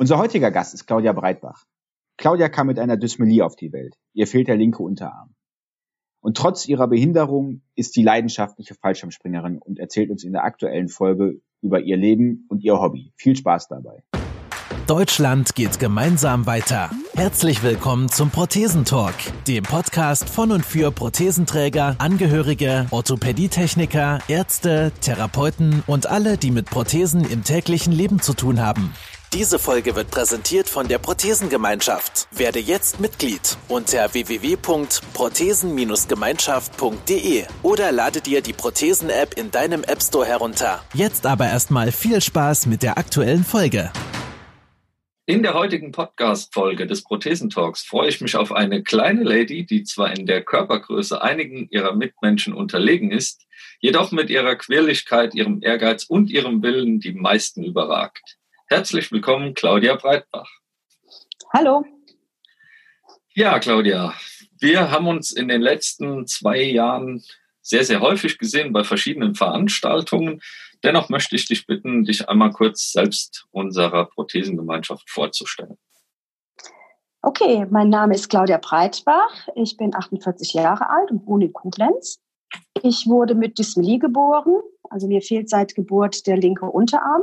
Unser heutiger Gast ist Claudia Breitbach. Claudia kam mit einer Dysmelie auf die Welt. Ihr fehlt der linke Unterarm. Und trotz ihrer Behinderung ist sie leidenschaftliche Fallschirmspringerin und erzählt uns in der aktuellen Folge über ihr Leben und ihr Hobby. Viel Spaß dabei. Deutschland geht gemeinsam weiter. Herzlich willkommen zum Prothesentalk, dem Podcast von und für Prothesenträger, Angehörige, Orthopädietechniker, Ärzte, Therapeuten und alle, die mit Prothesen im täglichen Leben zu tun haben. Diese Folge wird präsentiert von der Prothesengemeinschaft. Werde jetzt Mitglied unter www.prothesen-gemeinschaft.de oder lade dir die Prothesen-App in deinem App Store herunter. Jetzt aber erstmal viel Spaß mit der aktuellen Folge. In der heutigen Podcast-Folge des Prothesentalks freue ich mich auf eine kleine Lady, die zwar in der Körpergröße einigen ihrer Mitmenschen unterlegen ist, jedoch mit ihrer Quirligkeit, ihrem Ehrgeiz und ihrem Willen die meisten überragt. Herzlich willkommen, Claudia Breitbach. Hallo. Ja, Claudia, wir haben uns in den letzten zwei Jahren sehr, sehr häufig gesehen bei verschiedenen Veranstaltungen. Dennoch möchte ich dich bitten, dich einmal kurz selbst unserer Prothesengemeinschaft vorzustellen. Okay, mein Name ist Claudia Breitbach. Ich bin 48 Jahre alt und wohne in Koblenz. Ich wurde mit Dysmelie geboren, also mir fehlt seit Geburt der linke Unterarm.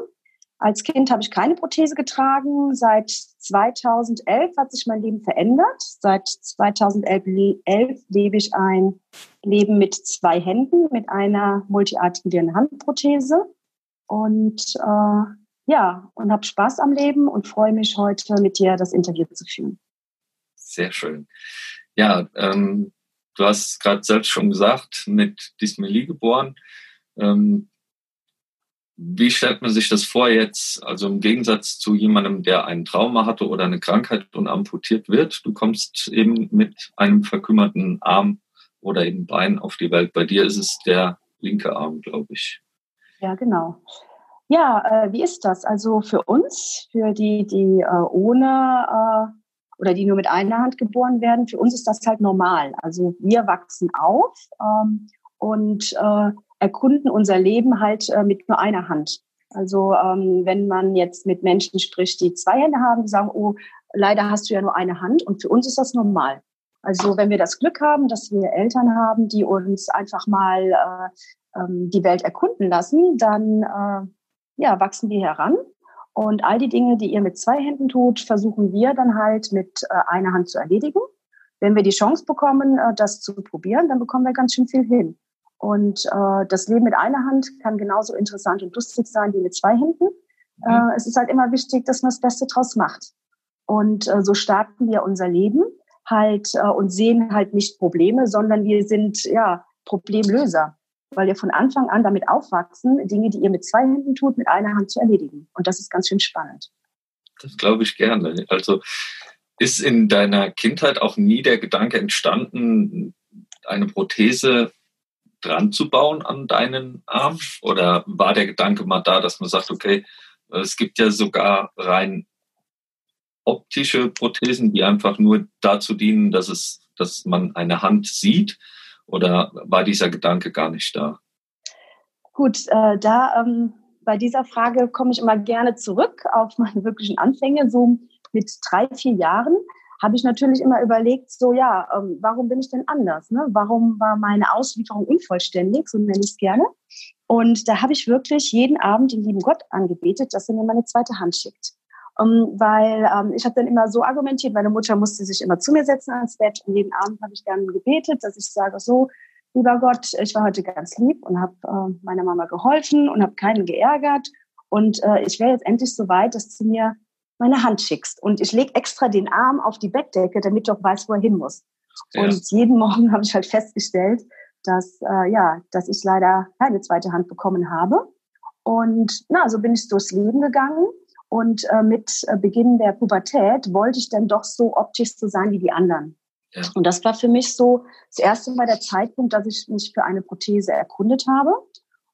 Als Kind habe ich keine Prothese getragen. Seit 2011 hat sich mein Leben verändert. Seit 2011 lebe ich ein Leben mit zwei Händen, mit einer multiartikulierten Handprothese. Und äh, ja, und habe Spaß am Leben und freue mich heute mit dir das Interview zu führen. Sehr schön. Ja, ähm, du hast gerade selbst schon gesagt, mit Dysmelie geboren. Ähm, wie stellt man sich das vor jetzt, also im Gegensatz zu jemandem, der ein Trauma hatte oder eine Krankheit und amputiert wird? Du kommst eben mit einem verkümmerten Arm oder eben Bein auf die Welt. Bei dir ist es der linke Arm, glaube ich. Ja, genau. Ja, äh, wie ist das? Also für uns, für die, die äh, ohne äh, oder die nur mit einer Hand geboren werden, für uns ist das halt normal. Also wir wachsen auf ähm, und äh, erkunden unser Leben halt äh, mit nur einer Hand. Also ähm, wenn man jetzt mit Menschen spricht, die zwei Hände haben, die sagen, oh, leider hast du ja nur eine Hand und für uns ist das normal. Also wenn wir das Glück haben, dass wir Eltern haben, die uns einfach mal äh, ähm, die Welt erkunden lassen, dann äh, ja, wachsen wir heran. Und all die Dinge, die ihr mit zwei Händen tut, versuchen wir dann halt mit äh, einer Hand zu erledigen. Wenn wir die Chance bekommen, äh, das zu probieren, dann bekommen wir ganz schön viel hin. Und äh, das Leben mit einer Hand kann genauso interessant und lustig sein wie mit zwei Händen. Mhm. Äh, es ist halt immer wichtig, dass man das Beste draus macht. Und äh, so starten wir unser Leben halt äh, und sehen halt nicht Probleme, sondern wir sind ja Problemlöser, weil wir von Anfang an damit aufwachsen, Dinge, die ihr mit zwei Händen tut, mit einer Hand zu erledigen. Und das ist ganz schön spannend. Das glaube ich gerne. Also ist in deiner Kindheit auch nie der Gedanke entstanden, eine Prothese dran zu bauen an deinen Arm? Oder war der Gedanke mal da, dass man sagt, okay, es gibt ja sogar rein optische Prothesen, die einfach nur dazu dienen, dass es, dass man eine Hand sieht? Oder war dieser Gedanke gar nicht da? Gut, äh, da ähm, bei dieser Frage komme ich immer gerne zurück auf meine wirklichen Anfänge, so mit drei, vier Jahren habe ich natürlich immer überlegt, so ja, ähm, warum bin ich denn anders? Ne? Warum war meine Auslieferung unvollständig, so nenne ich es gerne. Und da habe ich wirklich jeden Abend den lieben Gott angebetet, dass er mir meine zweite Hand schickt. Um, ähm, weil ähm, ich habe dann immer so argumentiert, meine Mutter musste sich immer zu mir setzen ans Bett und jeden Abend habe ich dann gebetet, dass ich sage, so, lieber Gott, ich war heute ganz lieb und habe äh, meiner Mama geholfen und habe keinen geärgert und äh, ich wäre jetzt endlich so weit, dass du mir meine Hand schickst. Und ich lege extra den Arm auf die Bettdecke, damit du auch weißt, wo er hin muss. Ja. Und jeden Morgen habe ich halt festgestellt, dass, äh, ja, dass ich leider keine zweite Hand bekommen habe. Und na, so bin ich durchs Leben gegangen. Und äh, mit äh, Beginn der Pubertät wollte ich dann doch so optisch so sein wie die anderen. Ja. Und das war für mich so das erste Mal der Zeitpunkt, dass ich mich für eine Prothese erkundet habe.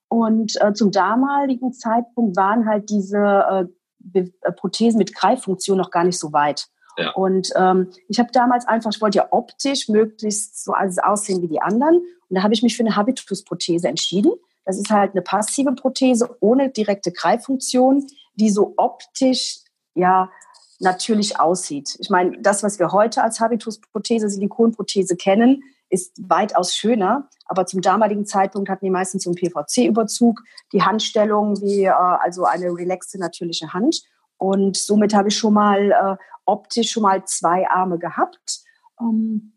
Und äh, zum damaligen Zeitpunkt waren halt diese äh, Be äh, Prothesen mit Greiffunktion noch gar nicht so weit. Ja. Und ähm, ich habe damals einfach, ich wollte ja optisch möglichst so alles aussehen wie die anderen. Und da habe ich mich für eine Habitus-Prothese entschieden. Das ist halt eine passive Prothese ohne direkte Greiffunktion, die so optisch ja natürlich aussieht. Ich meine, das, was wir heute als Habitusprothese, Silikonprothese kennen, ist weitaus schöner. Aber zum damaligen Zeitpunkt hatten die meisten so einen PVC-Überzug, die Handstellung wie äh, also eine relaxte natürliche Hand. Und somit habe ich schon mal äh, optisch schon mal zwei Arme gehabt. Ähm,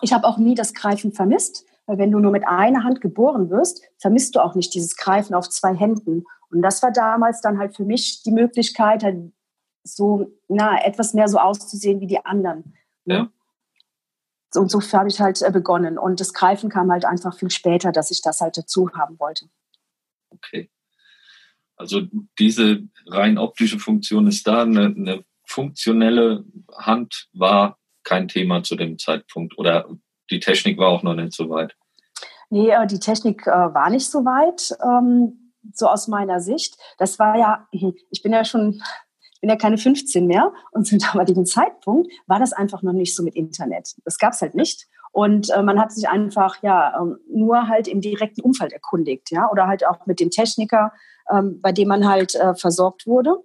ich habe auch nie das Greifen vermisst, weil wenn du nur mit einer Hand geboren wirst, vermisst du auch nicht dieses Greifen auf zwei Händen. Und das war damals dann halt für mich die Möglichkeit, halt so na, etwas mehr so auszusehen wie die anderen. Ne? Ja. Und so habe ich halt äh, begonnen. Und das Greifen kam halt einfach viel später, dass ich das halt dazu haben wollte. Okay. Also diese rein optische Funktion ist da. Eine, eine funktionelle Hand war kein Thema zu dem Zeitpunkt oder die Technik war auch noch nicht so weit. Nee, äh, die Technik äh, war nicht so weit, ähm, so aus meiner Sicht. Das war ja, ich bin ja schon bin ja keine 15 mehr und zum damaligen Zeitpunkt war das einfach noch nicht so mit Internet. Das gab es halt nicht. Und äh, man hat sich einfach ja ähm, nur halt im direkten Umfeld erkundigt, ja, oder halt auch mit dem Techniker, ähm, bei dem man halt äh, versorgt wurde.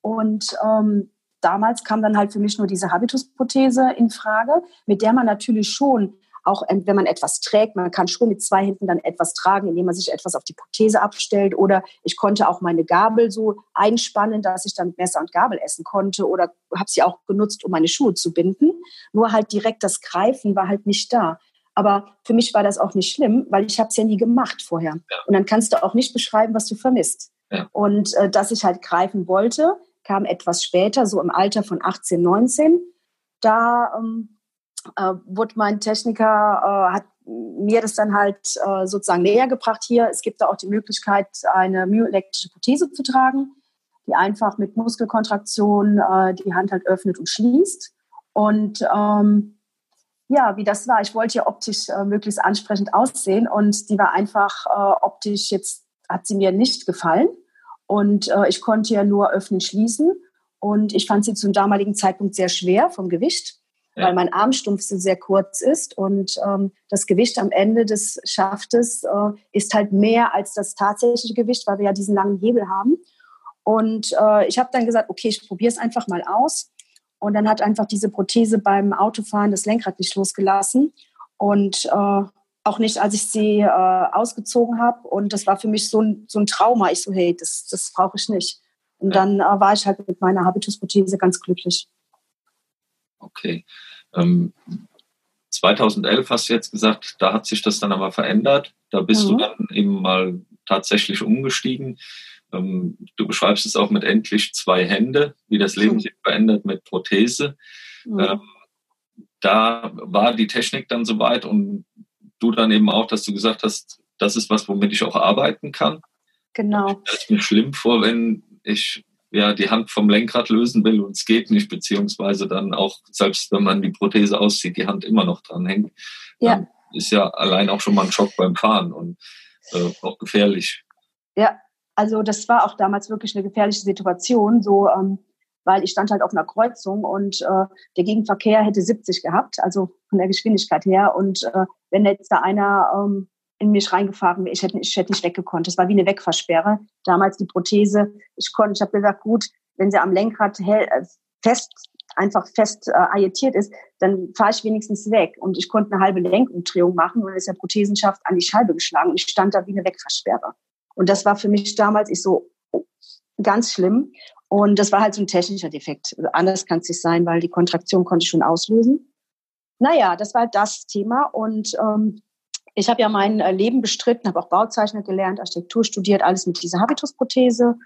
Und ähm, damals kam dann halt für mich nur diese Habitusprothese in Frage, mit der man natürlich schon auch ähm, wenn man etwas trägt, man kann schon mit zwei Händen dann etwas tragen, indem man sich etwas auf die Prothese abstellt. Oder ich konnte auch meine Gabel so einspannen, dass ich dann Messer und Gabel essen konnte. Oder habe sie auch genutzt, um meine Schuhe zu binden. Nur halt direkt das Greifen war halt nicht da. Aber für mich war das auch nicht schlimm, weil ich habe es ja nie gemacht vorher. Ja. Und dann kannst du auch nicht beschreiben, was du vermisst. Ja. Und äh, dass ich halt greifen wollte, kam etwas später, so im Alter von 18, 19. Da ähm, äh, wurde mein Techniker, äh, hat mir das dann halt äh, sozusagen näher gebracht hier. Es gibt da auch die Möglichkeit, eine myoelektrische Prothese zu tragen, die einfach mit Muskelkontraktion äh, die Hand halt öffnet und schließt. Und ähm, ja, wie das war, ich wollte ja optisch äh, möglichst ansprechend aussehen und die war einfach äh, optisch jetzt, hat sie mir nicht gefallen. Und äh, ich konnte ja nur öffnen, schließen. Und ich fand sie zum damaligen Zeitpunkt sehr schwer vom Gewicht ja. weil mein Armstumpf so sehr kurz ist und ähm, das Gewicht am Ende des Schaftes äh, ist halt mehr als das tatsächliche Gewicht, weil wir ja diesen langen Hebel haben. Und äh, ich habe dann gesagt, okay, ich probiere es einfach mal aus. Und dann hat einfach diese Prothese beim Autofahren das Lenkrad nicht losgelassen und äh, auch nicht, als ich sie äh, ausgezogen habe. Und das war für mich so ein, so ein Trauma. Ich so, hey, das, das brauche ich nicht. Und dann äh, war ich halt mit meiner Habitusprothese ganz glücklich. Okay. Ähm, 2011 hast du jetzt gesagt, da hat sich das dann aber verändert. Da bist mhm. du dann eben mal tatsächlich umgestiegen. Ähm, du beschreibst es auch mit endlich zwei Hände, wie das Leben mhm. sich verändert mit Prothese. Mhm. Ähm, da war die Technik dann soweit und du dann eben auch, dass du gesagt hast, das ist was, womit ich auch arbeiten kann. Genau. Das ist mir schlimm vor, wenn ich ja, die Hand vom Lenkrad lösen will und es geht nicht, beziehungsweise dann auch, selbst wenn man die Prothese auszieht, die Hand immer noch dran hängt. Ja. Ist ja allein auch schon mal ein Schock beim Fahren und äh, auch gefährlich. Ja, also das war auch damals wirklich eine gefährliche Situation, so, ähm, weil ich stand halt auf einer Kreuzung und äh, der Gegenverkehr hätte 70 gehabt, also von der Geschwindigkeit her. Und äh, wenn jetzt da einer ähm, in mich reingefahren wäre. Ich hätte, ich hätte nicht weggekonnt. Das war wie eine Wegversperre. Damals die Prothese. Ich konnte, ich habe gesagt, gut, wenn sie am Lenkrad hell, äh, fest, einfach fest äh, agitiert ist, dann fahre ich wenigstens weg. Und ich konnte eine halbe Lenkumdrehung machen und ist der Prothesenschaft an die Scheibe geschlagen und ich stand da wie eine Wegversperre. Und das war für mich damals ich so oh, ganz schlimm. Und das war halt so ein technischer Defekt. Anders kann es nicht sein, weil die Kontraktion konnte ich schon auslösen. Naja, das war halt das Thema. Und ähm, ich habe ja mein äh, Leben bestritten, habe auch Bauzeichner gelernt, Architektur studiert, alles mit dieser Habitusprothese.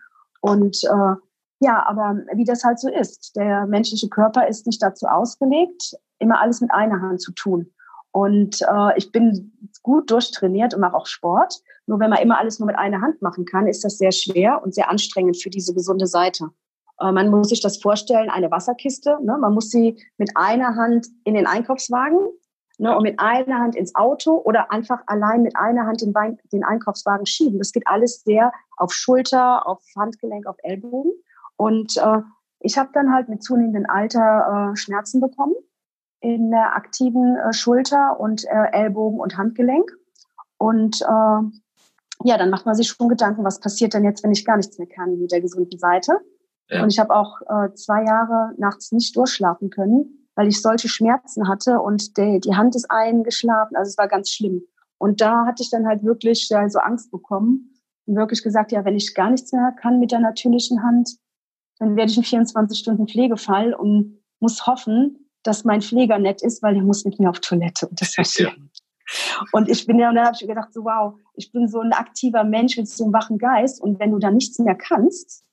Und äh, ja, aber wie das halt so ist, der menschliche Körper ist nicht dazu ausgelegt, immer alles mit einer Hand zu tun. Und äh, ich bin gut durchtrainiert und mache auch Sport. Nur wenn man immer alles nur mit einer Hand machen kann, ist das sehr schwer und sehr anstrengend für diese gesunde Seite. Äh, man muss sich das vorstellen, eine Wasserkiste. Ne? Man muss sie mit einer Hand in den Einkaufswagen Ne, und mit einer Hand ins Auto oder einfach allein mit einer Hand den, Wein, den Einkaufswagen schieben. Das geht alles sehr auf Schulter, auf Handgelenk, auf Ellbogen. Und äh, ich habe dann halt mit zunehmendem Alter äh, Schmerzen bekommen in der aktiven äh, Schulter und äh, Ellbogen und Handgelenk. Und äh, ja, dann macht man sich schon Gedanken, was passiert denn jetzt, wenn ich gar nichts mehr kann mit der gesunden Seite. Ja. Und ich habe auch äh, zwei Jahre nachts nicht durchschlafen können, weil ich solche Schmerzen hatte und die, die Hand ist eingeschlafen. Also es war ganz schlimm. Und da hatte ich dann halt wirklich ja, so Angst bekommen und wirklich gesagt, ja, wenn ich gar nichts mehr kann mit der natürlichen Hand, dann werde ich ein 24 Stunden Pflegefall und muss hoffen, dass mein Pfleger nett ist, weil er muss mit mir auf Toilette. Und das war schön. Und ich bin ja, und dann habe ich gedacht, so wow, ich bin so ein aktiver Mensch mit so einem wachen Geist. Und wenn du da nichts mehr kannst,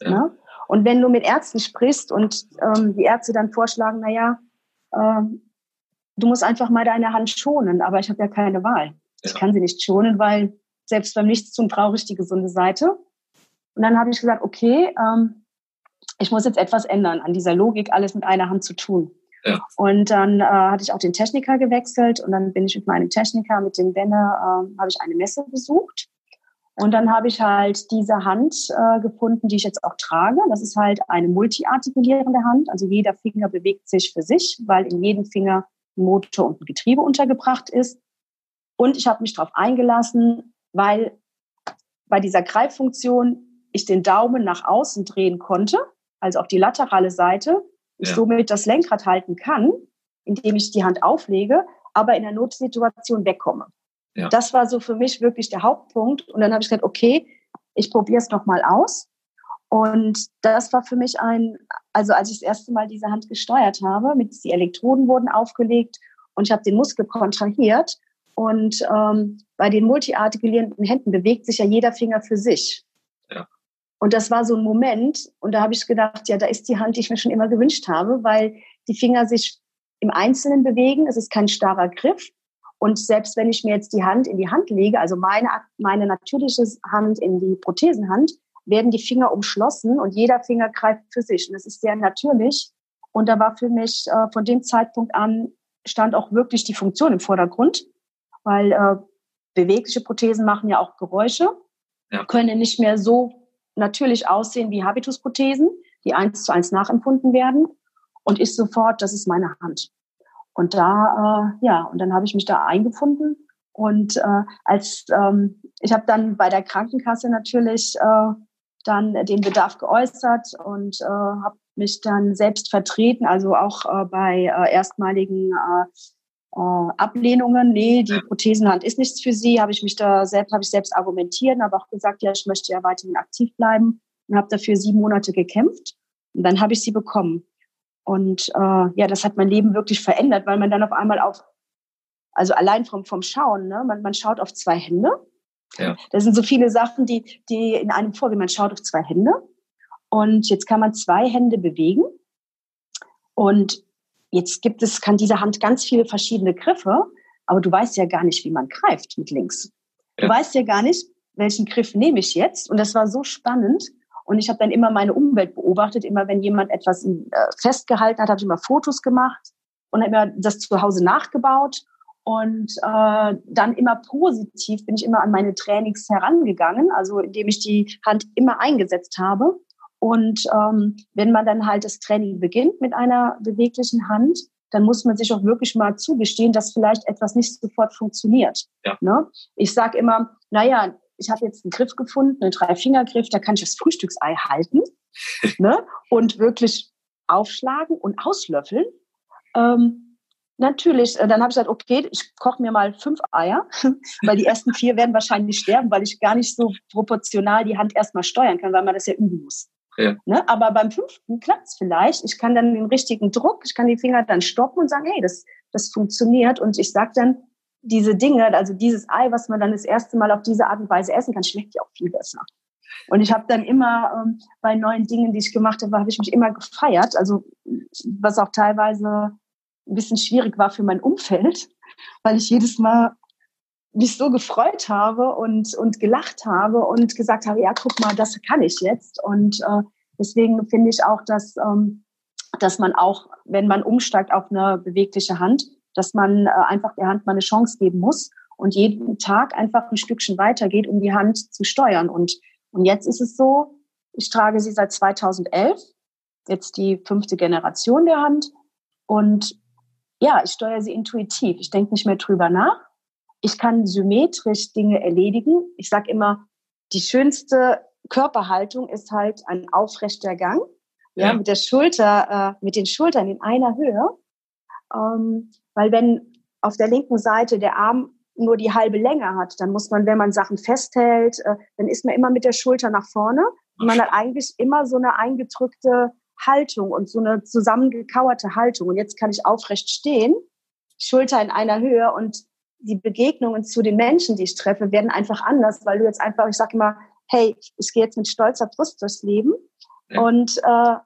ja. ne? Und wenn du mit Ärzten sprichst und ähm, die Ärzte dann vorschlagen, naja, ähm, du musst einfach mal deine Hand schonen, aber ich habe ja keine Wahl. Ja. Ich kann sie nicht schonen, weil selbst beim Nichtstun brauche ich die gesunde Seite. Und dann habe ich gesagt, okay, ähm, ich muss jetzt etwas ändern an dieser Logik, alles mit einer Hand zu tun. Ja. Und dann äh, hatte ich auch den Techniker gewechselt und dann bin ich mit meinem Techniker, mit dem Benne, äh, habe ich eine Messe besucht. Und dann habe ich halt diese Hand äh, gefunden, die ich jetzt auch trage. Das ist halt eine multiartikulierende Hand. Also jeder Finger bewegt sich für sich, weil in jedem Finger ein Motor und ein Getriebe untergebracht ist. Und ich habe mich darauf eingelassen, weil bei dieser Greiffunktion ich den Daumen nach außen drehen konnte, also auf die laterale Seite, ich ja. somit das Lenkrad halten kann, indem ich die Hand auflege, aber in der Notsituation wegkomme. Ja. Das war so für mich wirklich der Hauptpunkt. Und dann habe ich gesagt, okay, ich probiere es noch mal aus. Und das war für mich ein, also als ich das erste Mal diese Hand gesteuert habe, mit die Elektroden wurden aufgelegt und ich habe den Muskel kontrahiert. Und ähm, bei den multiartikulierenden Händen bewegt sich ja jeder Finger für sich. Ja. Und das war so ein Moment, und da habe ich gedacht, ja, da ist die Hand, die ich mir schon immer gewünscht habe, weil die Finger sich im Einzelnen bewegen. Es ist kein starrer Griff. Und selbst wenn ich mir jetzt die Hand in die Hand lege, also meine, meine natürliche Hand in die Prothesenhand, werden die Finger umschlossen und jeder Finger greift für sich. Und das ist sehr natürlich. Und da war für mich äh, von dem Zeitpunkt an stand auch wirklich die Funktion im Vordergrund, weil äh, bewegliche Prothesen machen ja auch Geräusche, ja. können nicht mehr so natürlich aussehen wie Habitusprothesen, die eins zu eins nachempfunden werden. Und ich sofort, das ist meine Hand. Und da, äh, ja, und dann habe ich mich da eingefunden. Und äh, als ähm, ich habe dann bei der Krankenkasse natürlich äh, dann den Bedarf geäußert und äh, habe mich dann selbst vertreten, also auch äh, bei äh, erstmaligen äh, äh, Ablehnungen, nee, die Prothesenhand ist nichts für sie, habe ich mich da selbst, habe ich selbst argumentiert, habe auch gesagt, ja, ich möchte ja weiterhin aktiv bleiben und habe dafür sieben Monate gekämpft. Und dann habe ich sie bekommen. Und äh, ja, das hat mein Leben wirklich verändert, weil man dann auf einmal auf, also allein vom, vom Schauen, ne, man, man schaut auf zwei Hände. Ja. Das sind so viele Sachen, die, die in einem vorgehen. Man schaut auf zwei Hände und jetzt kann man zwei Hände bewegen. Und Jetzt gibt es, kann diese Hand ganz viele verschiedene Griffe, aber du weißt ja gar nicht, wie man greift mit links. Ja. Du weißt ja gar nicht, welchen Griff nehme ich jetzt. Und das war so spannend. Und ich habe dann immer meine Umwelt beobachtet. Immer wenn jemand etwas äh, festgehalten hat, habe ich immer Fotos gemacht und immer das zu Hause nachgebaut. Und äh, dann immer positiv bin ich immer an meine Trainings herangegangen, also indem ich die Hand immer eingesetzt habe und ähm, wenn man dann halt das Training beginnt mit einer beweglichen Hand, dann muss man sich auch wirklich mal zugestehen, dass vielleicht etwas nicht sofort funktioniert. Ja. Ne? Ich sage immer, naja, ich habe jetzt einen Griff gefunden, einen Dreifingergriff, da kann ich das Frühstücksei halten ne? und wirklich aufschlagen und auslöffeln. Ähm, natürlich, äh, dann habe ich gesagt, okay, ich koche mir mal fünf Eier, weil die ersten vier werden wahrscheinlich sterben, weil ich gar nicht so proportional die Hand erstmal steuern kann, weil man das ja üben muss. Ja. Ne? Aber beim fünften klappt es vielleicht. Ich kann dann den richtigen Druck, ich kann die Finger dann stoppen und sagen, hey, das, das funktioniert. Und ich sage dann, diese Dinge, also dieses Ei, was man dann das erste Mal auf diese Art und Weise essen kann, schmeckt ja auch viel besser. Und ich habe dann immer ähm, bei neuen Dingen, die ich gemacht habe, habe ich mich immer gefeiert. Also was auch teilweise ein bisschen schwierig war für mein Umfeld, weil ich jedes Mal mich so gefreut habe und, und gelacht habe und gesagt habe, ja, guck mal, das kann ich jetzt. Und äh, deswegen finde ich auch, dass, ähm, dass man auch, wenn man umsteigt auf eine bewegliche Hand, dass man äh, einfach der Hand mal eine Chance geben muss und jeden Tag einfach ein Stückchen weitergeht, um die Hand zu steuern. Und, und jetzt ist es so, ich trage sie seit 2011, jetzt die fünfte Generation der Hand. Und ja, ich steuere sie intuitiv. Ich denke nicht mehr drüber nach ich kann symmetrisch Dinge erledigen. Ich sage immer, die schönste Körperhaltung ist halt ein aufrechter Gang, ja, ja. mit der Schulter, äh, mit den Schultern in einer Höhe. Ähm, weil wenn auf der linken Seite der Arm nur die halbe Länge hat, dann muss man, wenn man Sachen festhält, äh, dann ist man immer mit der Schulter nach vorne und man hat eigentlich immer so eine eingedrückte Haltung und so eine zusammengekauerte Haltung. Und jetzt kann ich aufrecht stehen, Schulter in einer Höhe und die Begegnungen zu den Menschen, die ich treffe, werden einfach anders, weil du jetzt einfach, ich sage immer, hey, ich gehe jetzt mit stolzer Brust durchs Leben ja. und äh,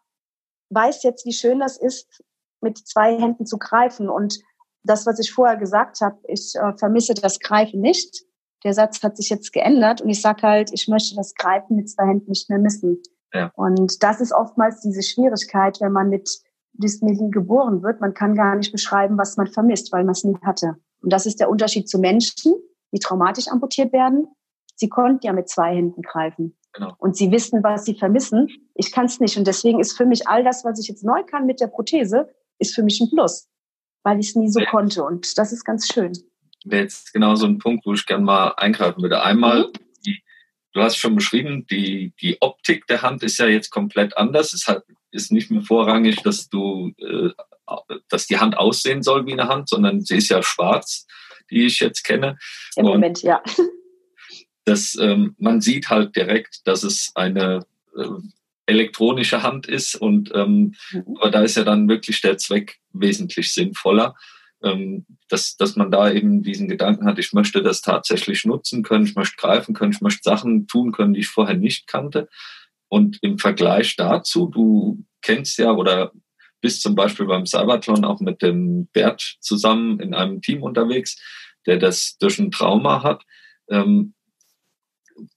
weiß jetzt, wie schön das ist, mit zwei Händen zu greifen. Und das, was ich vorher gesagt habe, ich äh, vermisse das Greifen nicht. Der Satz hat sich jetzt geändert und ich sage halt, ich möchte das Greifen mit zwei Händen nicht mehr missen. Ja. Und das ist oftmals diese Schwierigkeit, wenn man mit Dysmelie geboren wird. Man kann gar nicht beschreiben, was man vermisst, weil man es nie hatte. Und das ist der Unterschied zu Menschen, die traumatisch amputiert werden. Sie konnten ja mit zwei Händen greifen. Genau. Und sie wissen, was sie vermissen. Ich kann es nicht. Und deswegen ist für mich all das, was ich jetzt neu kann mit der Prothese, ist für mich ein Plus, weil ich es nie so konnte. Und das ist ganz schön. Wäre jetzt genau so ein Punkt, wo ich gerne mal eingreifen würde. Einmal, mhm. die, du hast schon beschrieben, die, die Optik der Hand ist ja jetzt komplett anders. Es hat, ist nicht mehr vorrangig, dass du, äh, dass die Hand aussehen soll wie eine Hand, sondern sie ist ja schwarz, die ich jetzt kenne. Im Und Moment, ja. Das, ähm, man sieht halt direkt, dass es eine äh, elektronische Hand ist und ähm, mhm. aber da ist ja dann wirklich der Zweck wesentlich sinnvoller, ähm, dass, dass man da eben diesen Gedanken hat, ich möchte das tatsächlich nutzen können, ich möchte greifen können, ich möchte Sachen tun können, die ich vorher nicht kannte. Und im Vergleich dazu, du kennst ja oder bist zum Beispiel beim Cybertron auch mit dem Bert zusammen in einem Team unterwegs, der das durch ein Trauma hat. Ähm,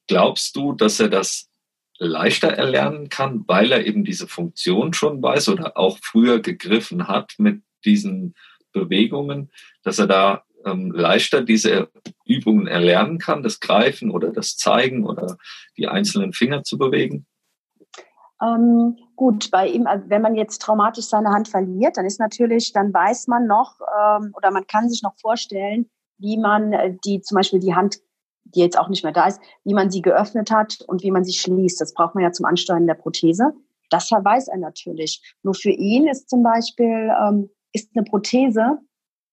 glaubst du, dass er das leichter erlernen kann, weil er eben diese Funktion schon weiß oder auch früher gegriffen hat mit diesen Bewegungen, dass er da ähm, leichter diese Übungen erlernen kann, das Greifen oder das Zeigen oder die einzelnen Finger zu bewegen? Ähm, gut, bei ihm, also wenn man jetzt traumatisch seine Hand verliert, dann ist natürlich, dann weiß man noch ähm, oder man kann sich noch vorstellen, wie man äh, die zum Beispiel die Hand die jetzt auch nicht mehr da ist, wie man sie geöffnet hat und wie man sie schließt. Das braucht man ja zum Ansteuern der Prothese. Das weiß er natürlich. Nur für ihn ist zum Beispiel ähm, ist eine Prothese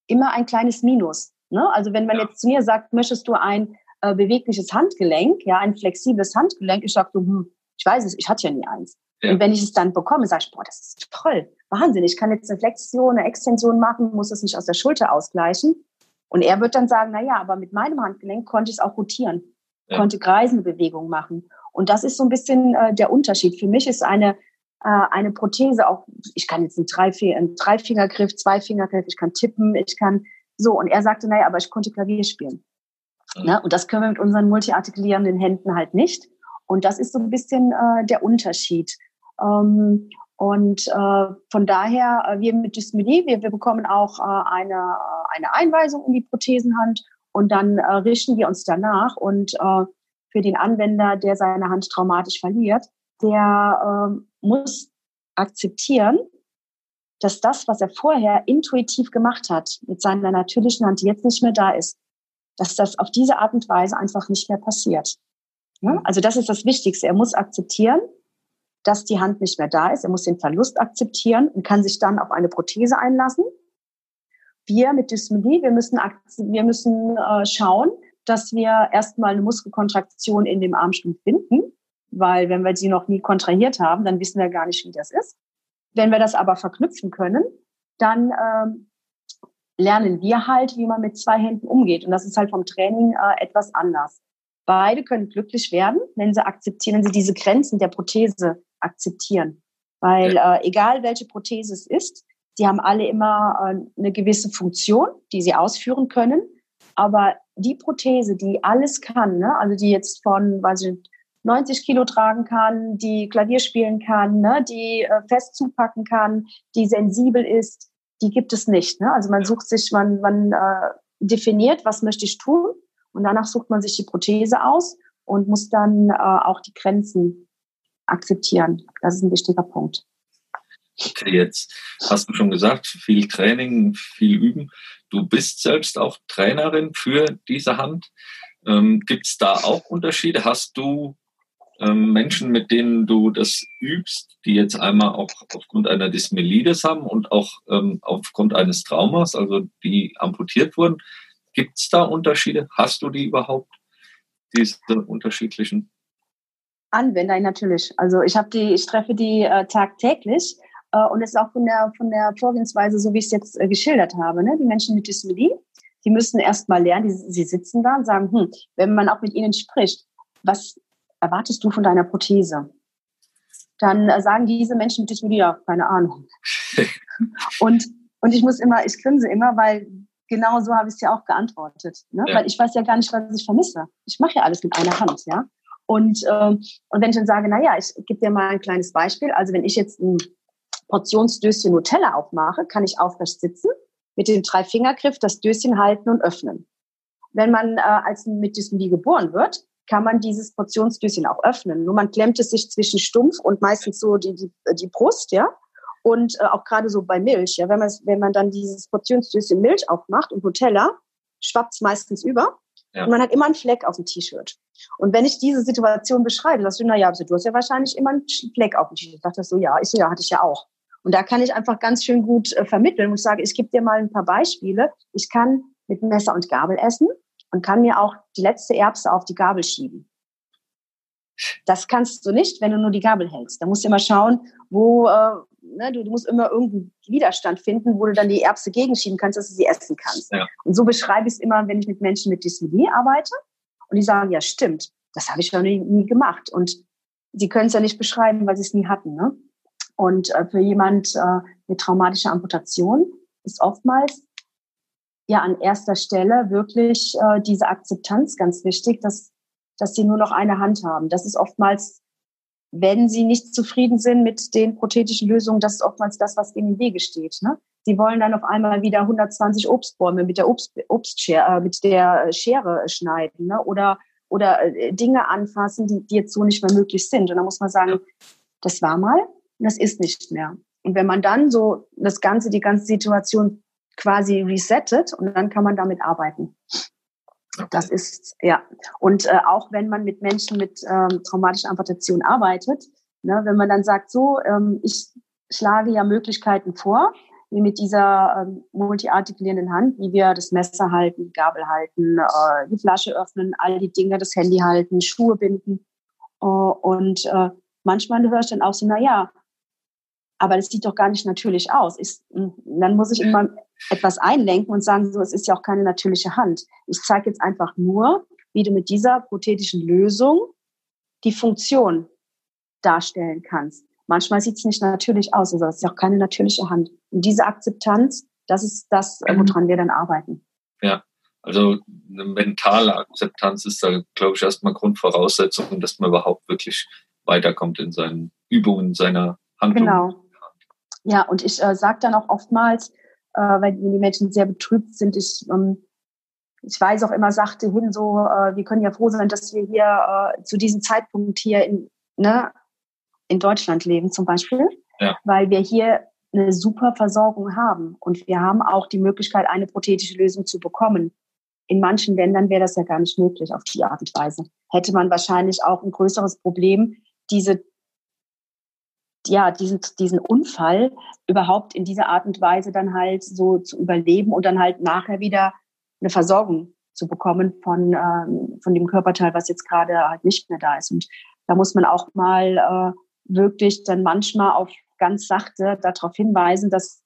immer ein kleines Minus. Ne? Also wenn man ja. jetzt zu mir sagt, möchtest du ein äh, bewegliches Handgelenk, ja, ein flexibles Handgelenk, ich sage so, hm, ich weiß es, ich hatte ja nie eins. Ja. Und wenn ich es dann bekomme, sage ich, boah, das ist toll, Wahnsinn, ich kann jetzt eine Flexion, eine Extension machen, muss es nicht aus der Schulter ausgleichen. Und er wird dann sagen, na ja, aber mit meinem Handgelenk konnte ich es auch rotieren, ja. konnte kreisende Bewegungen machen. Und das ist so ein bisschen äh, der Unterschied. Für mich ist eine, äh, eine Prothese auch, ich kann jetzt einen, Dreifinger, einen Dreifingergriff, Zweifingergriff, ich kann tippen, ich kann so. Und er sagte, naja, aber ich konnte Klavier spielen. Ja. Ne? Und das können wir mit unseren multiartikulierenden Händen halt nicht. Und das ist so ein bisschen äh, der Unterschied. Ähm, und äh, von daher, äh, wir mit Dysmelie, wir, wir bekommen auch äh, eine, eine Einweisung in die Prothesenhand und dann äh, richten wir uns danach. Und äh, für den Anwender, der seine Hand traumatisch verliert, der äh, muss akzeptieren, dass das, was er vorher intuitiv gemacht hat, mit seiner natürlichen Hand, die jetzt nicht mehr da ist, dass das auf diese Art und Weise einfach nicht mehr passiert. Ja? Also das ist das Wichtigste. Er muss akzeptieren, dass die Hand nicht mehr da ist. Er muss den Verlust akzeptieren und kann sich dann auf eine Prothese einlassen. Wir mit Dysmelie, wir müssen, wir müssen äh, schauen, dass wir erstmal eine Muskelkontraktion in dem Armstumpf finden, weil wenn wir sie noch nie kontrahiert haben, dann wissen wir gar nicht, wie das ist. Wenn wir das aber verknüpfen können, dann ähm, lernen wir halt, wie man mit zwei Händen umgeht. Und das ist halt vom Training äh, etwas anders. Beide können glücklich werden, wenn sie akzeptieren, wenn sie diese Grenzen der Prothese akzeptieren. Weil äh, egal welche Prothese es ist, die haben alle immer äh, eine gewisse Funktion, die sie ausführen können. Aber die Prothese, die alles kann, ne, also die jetzt von, weiß ich 90 Kilo tragen kann, die Klavier spielen kann, ne, die äh, fest zupacken kann, die sensibel ist, die gibt es nicht. Ne? Also man sucht sich, man, man äh, definiert, was möchte ich tun und danach sucht man sich die Prothese aus und muss dann äh, auch die Grenzen akzeptieren. Das ist ein wichtiger Punkt. Okay, jetzt hast du schon gesagt, viel Training, viel Üben. Du bist selbst auch Trainerin für diese Hand. Ähm, Gibt es da auch Unterschiede? Hast du ähm, Menschen, mit denen du das übst, die jetzt einmal auch aufgrund einer Dysmelides haben und auch ähm, aufgrund eines Traumas, also die amputiert wurden. Gibt es da Unterschiede? Hast du die überhaupt, diese unterschiedlichen? Anwender natürlich. Also ich habe die, ich treffe die äh, tagtäglich äh, und es ist auch von der von der Vorgehensweise, so wie ich es jetzt äh, geschildert habe. Ne? Die Menschen mit Dysmelie, die müssen erst mal lernen, die, sie sitzen da und sagen, hm, wenn man auch mit ihnen spricht, was erwartest du von deiner Prothese? Dann äh, sagen diese Menschen mit Dysmelie, ja, keine Ahnung. und und ich muss immer, ich grinse immer, weil genau so habe ich es ja auch geantwortet. Ne? Ja. Weil ich weiß ja gar nicht, was ich vermisse. Ich mache ja alles mit einer Hand, ja. Und, ähm, und wenn ich dann sage, na ja, ich gebe dir mal ein kleines Beispiel. Also wenn ich jetzt ein Portionsdöschen Nutella aufmache, kann ich aufrecht sitzen, mit dem Drei-Fingergriff das Döschen halten und öffnen. Wenn man äh, als mit Wie geboren wird, kann man dieses Portionsdöschen auch öffnen. Nur man klemmt es sich zwischen Stumpf und meistens so die, die, die Brust, ja. Und äh, auch gerade so bei Milch, ja, wenn man, wenn man dann dieses Portionsdöschen Milch aufmacht und Nutella, schwappt es meistens über. Ja. Und man hat immer einen Fleck auf dem T-Shirt. Und wenn ich diese Situation beschreibe, sagst du, na ja, du hast ja wahrscheinlich immer einen Fleck auf dem T-Shirt. Ich dachte so, ja, ich so, ja, hatte ich ja auch. Und da kann ich einfach ganz schön gut äh, vermitteln und sage, ich gebe dir mal ein paar Beispiele. Ich kann mit Messer und Gabel essen und kann mir auch die letzte Erbse auf die Gabel schieben. Das kannst du nicht, wenn du nur die Gabel hältst. Da musst du immer schauen, wo, äh, ne, du, du, musst immer irgendeinen Widerstand finden, wo du dann die Erbse gegenschieben kannst, dass du sie essen kannst. Ja. Und so beschreibe ich es immer, wenn ich mit Menschen mit Dyslexie arbeite. Und die sagen, ja, stimmt, das habe ich noch nie, nie gemacht. Und sie können es ja nicht beschreiben, weil sie es nie hatten. Ne? Und äh, für jemand äh, mit traumatischer Amputation ist oftmals ja an erster Stelle wirklich äh, diese Akzeptanz ganz wichtig, dass, dass sie nur noch eine Hand haben. Das ist oftmals, wenn sie nicht zufrieden sind mit den prothetischen Lösungen, das ist oftmals das, was ihnen im Wege steht. Ne? Sie wollen dann auf einmal wieder 120 Obstbäume mit der Obst, Obstschere, äh, mit der Schere schneiden, ne? oder oder äh, Dinge anfassen, die, die jetzt so nicht mehr möglich sind. Und da muss man sagen, das war mal das ist nicht mehr. Und wenn man dann so das Ganze, die ganze Situation quasi resettet und dann kann man damit arbeiten. Okay. Das ist, ja. Und äh, auch wenn man mit Menschen mit ähm, traumatischer Amputation arbeitet, ne, wenn man dann sagt, so, ähm, ich schlage ja Möglichkeiten vor, wie mit dieser ähm, multiartikulierenden Hand, wie wir das Messer halten, die Gabel halten, äh, die Flasche öffnen, all die Dinge, das Handy halten, Schuhe binden. Äh, und äh, manchmal höre ich dann auch so, na ja, aber das sieht doch gar nicht natürlich aus. Ich, hm, dann muss ich immer etwas einlenken und sagen, so, es ist ja auch keine natürliche Hand. Ich zeige jetzt einfach nur, wie du mit dieser prothetischen Lösung die Funktion darstellen kannst. Manchmal sieht es nicht natürlich aus, also es ist ja auch keine natürliche Hand. Und diese Akzeptanz, das ist das, äh, woran wir dann arbeiten. Ja, also eine mentale Akzeptanz ist da, glaube ich, erstmal Grundvoraussetzung, dass man überhaupt wirklich weiterkommt in seinen Übungen, seiner Handlung. Genau. Ja, und ich äh, sage dann auch oftmals, äh, weil die Menschen sehr betrübt sind, ich, ähm, ich weiß auch immer, sagte hin so, äh, wir können ja froh sein, dass wir hier äh, zu diesem Zeitpunkt hier in, ne, in Deutschland leben zum Beispiel, ja. weil wir hier eine super Versorgung haben und wir haben auch die Möglichkeit, eine prothetische Lösung zu bekommen. In manchen Ländern wäre das ja gar nicht möglich auf die Art und Weise. Hätte man wahrscheinlich auch ein größeres Problem, diese ja, diesen, diesen Unfall überhaupt in dieser Art und Weise dann halt so zu überleben und dann halt nachher wieder eine Versorgung zu bekommen von, ähm, von dem Körperteil, was jetzt gerade halt nicht mehr da ist. Und da muss man auch mal äh, wirklich dann manchmal auf ganz sachte darauf hinweisen, dass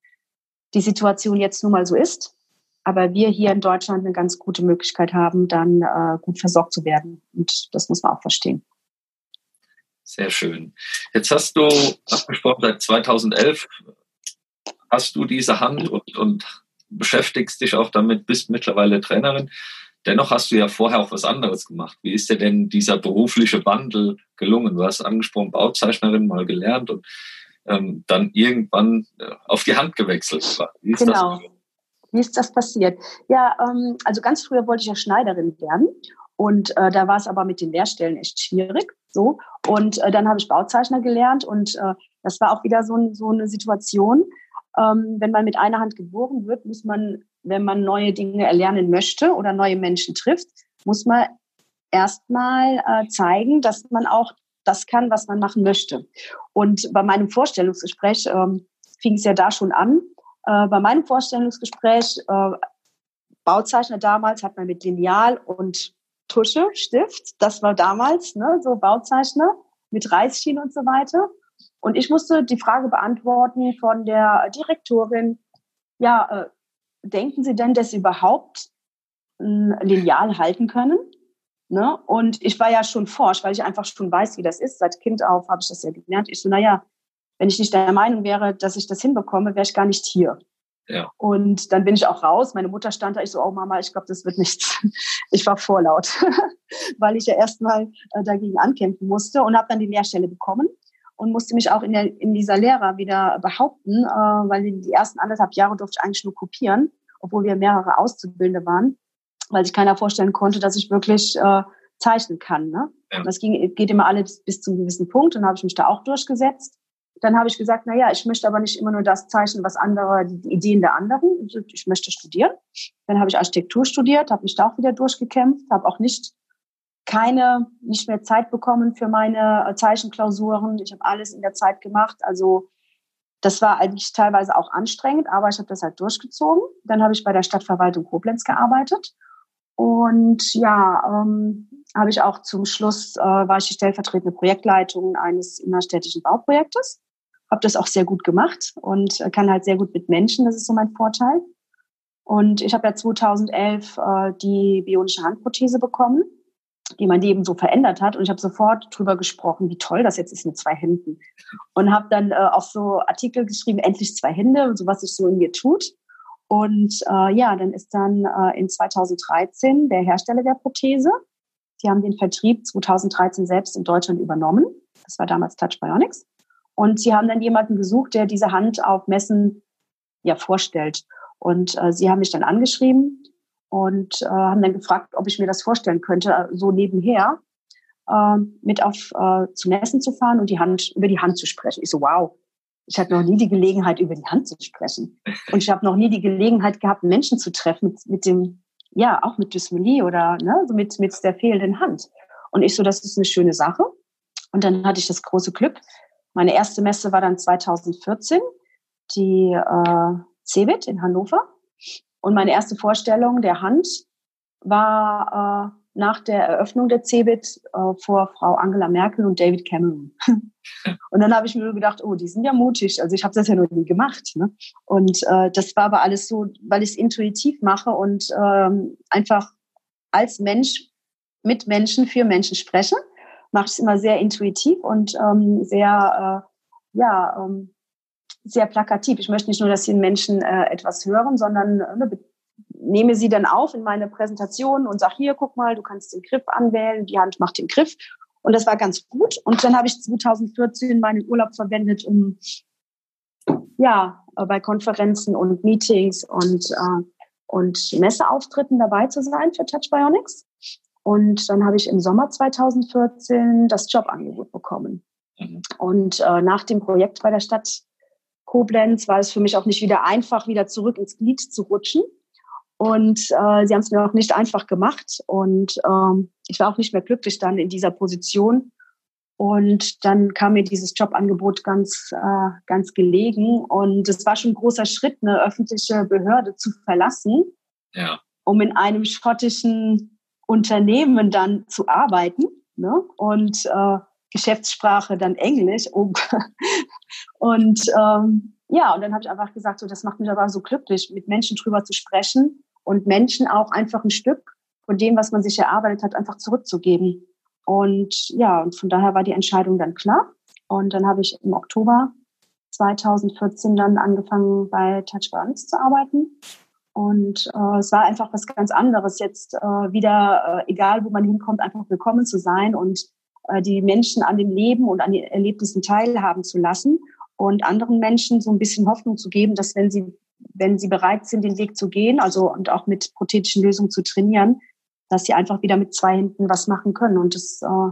die Situation jetzt nun mal so ist, aber wir hier in Deutschland eine ganz gute Möglichkeit haben, dann äh, gut versorgt zu werden. Und das muss man auch verstehen. Sehr schön. Jetzt hast du abgesprochen, seit 2011 hast du diese Hand und, und beschäftigst dich auch damit, bist mittlerweile Trainerin. Dennoch hast du ja vorher auch was anderes gemacht. Wie ist dir denn dieser berufliche Wandel gelungen? Du hast angesprochen, Bauzeichnerin mal gelernt und ähm, dann irgendwann äh, auf die Hand gewechselt. Wie ist genau. Das? Wie ist das passiert? Ja, ähm, also ganz früher wollte ich ja Schneiderin werden und äh, da war es aber mit den Lehrstellen echt schwierig. So und äh, dann habe ich Bauzeichner gelernt und äh, das war auch wieder so, so eine Situation. Ähm, wenn man mit einer Hand geboren wird, muss man wenn man neue Dinge erlernen möchte oder neue Menschen trifft, muss man erstmal äh, zeigen, dass man auch das kann, was man machen möchte. Und bei meinem Vorstellungsgespräch ähm, fing es ja da schon an. Äh, bei meinem Vorstellungsgespräch, äh, Bauzeichner damals hat man mit Lineal und Tusche, Stift, das war damals, ne, so Bauzeichner mit Reißschienen und so weiter. Und ich musste die Frage beantworten von der Direktorin, ja, äh, denken Sie denn, dass Sie überhaupt ein Lineal halten können? Ne? Und ich war ja schon forsch, weil ich einfach schon weiß, wie das ist. Seit Kind auf habe ich das ja gelernt. Ich so, naja, wenn ich nicht der Meinung wäre, dass ich das hinbekomme, wäre ich gar nicht hier. Ja. Und dann bin ich auch raus. Meine Mutter stand da. Ich so, oh Mama, ich glaube, das wird nichts. Ich war vorlaut, weil ich ja erstmal äh, dagegen ankämpfen musste und habe dann die Lehrstelle bekommen und musste mich auch in, der, in dieser Lehrer wieder behaupten, äh, weil die ersten anderthalb Jahre durfte ich eigentlich nur kopieren, obwohl wir mehrere Auszubildende waren weil sich keiner vorstellen konnte, dass ich wirklich äh, zeichnen kann. Ne? Ja. Das ging, geht immer alles bis zu einem gewissen Punkt. Dann habe ich mich da auch durchgesetzt. Dann habe ich gesagt, na ja, ich möchte aber nicht immer nur das zeichnen, was andere, die Ideen der anderen. Ich möchte studieren. Dann habe ich Architektur studiert, habe mich da auch wieder durchgekämpft, habe auch nicht keine, nicht mehr Zeit bekommen für meine äh, Zeichenklausuren. Ich habe alles in der Zeit gemacht. Also das war eigentlich teilweise auch anstrengend, aber ich habe das halt durchgezogen. Dann habe ich bei der Stadtverwaltung Koblenz gearbeitet und ja, ähm, habe ich auch zum Schluss, äh, war ich die stellvertretende Projektleitung eines innerstädtischen Bauprojektes. Habe das auch sehr gut gemacht und kann halt sehr gut mit Menschen, das ist so mein Vorteil. Und ich habe ja 2011 äh, die bionische Handprothese bekommen, die mein Leben so verändert hat. Und ich habe sofort drüber gesprochen, wie toll das jetzt ist mit zwei Händen. Und habe dann äh, auch so Artikel geschrieben, endlich zwei Hände, so was sich so in mir tut. Und äh, ja, dann ist dann äh, in 2013 der Hersteller der Prothese. Die haben den Vertrieb 2013 selbst in Deutschland übernommen. Das war damals Touch Bionics. Und sie haben dann jemanden gesucht, der diese Hand auf Messen ja vorstellt. Und äh, sie haben mich dann angeschrieben und äh, haben dann gefragt, ob ich mir das vorstellen könnte, so nebenher äh, mit auf äh, zu Messen zu fahren und die Hand über die Hand zu sprechen. Ich so, wow, ich hatte noch nie die Gelegenheit, über die Hand zu sprechen. Und ich habe noch nie die Gelegenheit gehabt, Menschen zu treffen mit, mit dem, ja, auch mit Dysmelie oder ne, so mit, mit der fehlenden Hand. Und ich so, das ist eine schöne Sache. Und dann hatte ich das große Glück. Meine erste Messe war dann 2014, die äh, CeBIT in Hannover. Und meine erste Vorstellung der Hand war äh, nach der Eröffnung der CeBIT äh, vor Frau Angela Merkel und David Cameron. und dann habe ich mir gedacht, oh, die sind ja mutig. Also ich habe das ja noch nie gemacht. Ne? Und äh, das war aber alles so, weil ich es intuitiv mache und ähm, einfach als Mensch mit Menschen für Menschen spreche, mache ich es immer sehr intuitiv und ähm, sehr, äh, ja, ähm, sehr plakativ. Ich möchte nicht nur, dass die Menschen äh, etwas hören, sondern äh, nehme sie dann auf in meine Präsentation und sage, hier, guck mal, du kannst den Griff anwählen, die Hand macht den Griff. Und das war ganz gut. Und dann habe ich 2014 meinen Urlaub verwendet, um ja bei Konferenzen und Meetings und äh, und Messeauftritten dabei zu sein für Touch Bionics. Und dann habe ich im Sommer 2014 das Jobangebot bekommen. Mhm. Und äh, nach dem Projekt bei der Stadt Koblenz war es für mich auch nicht wieder einfach, wieder zurück ins Glied zu rutschen. Und äh, sie haben es mir auch nicht einfach gemacht. Und ähm, ich war auch nicht mehr glücklich dann in dieser Position. Und dann kam mir dieses Jobangebot ganz, äh, ganz gelegen. Und es war schon ein großer Schritt, eine öffentliche Behörde zu verlassen, ja. um in einem schottischen Unternehmen dann zu arbeiten. Ne? Und äh, Geschäftssprache dann Englisch. Und ähm, ja, und dann habe ich einfach gesagt, so, das macht mich aber so glücklich, mit Menschen drüber zu sprechen und Menschen auch einfach ein Stück von dem, was man sich erarbeitet hat, einfach zurückzugeben. Und ja, und von daher war die Entscheidung dann klar. Und dann habe ich im Oktober 2014 dann angefangen, bei Touch Balance zu arbeiten. Und äh, es war einfach was ganz anderes, jetzt äh, wieder, äh, egal wo man hinkommt, einfach willkommen zu sein und äh, die Menschen an dem Leben und an den Erlebnissen teilhaben zu lassen und anderen Menschen so ein bisschen Hoffnung zu geben, dass wenn sie wenn sie bereit sind, den Weg zu gehen, also und auch mit prothetischen Lösungen zu trainieren, dass sie einfach wieder mit zwei Händen was machen können. Und das, äh,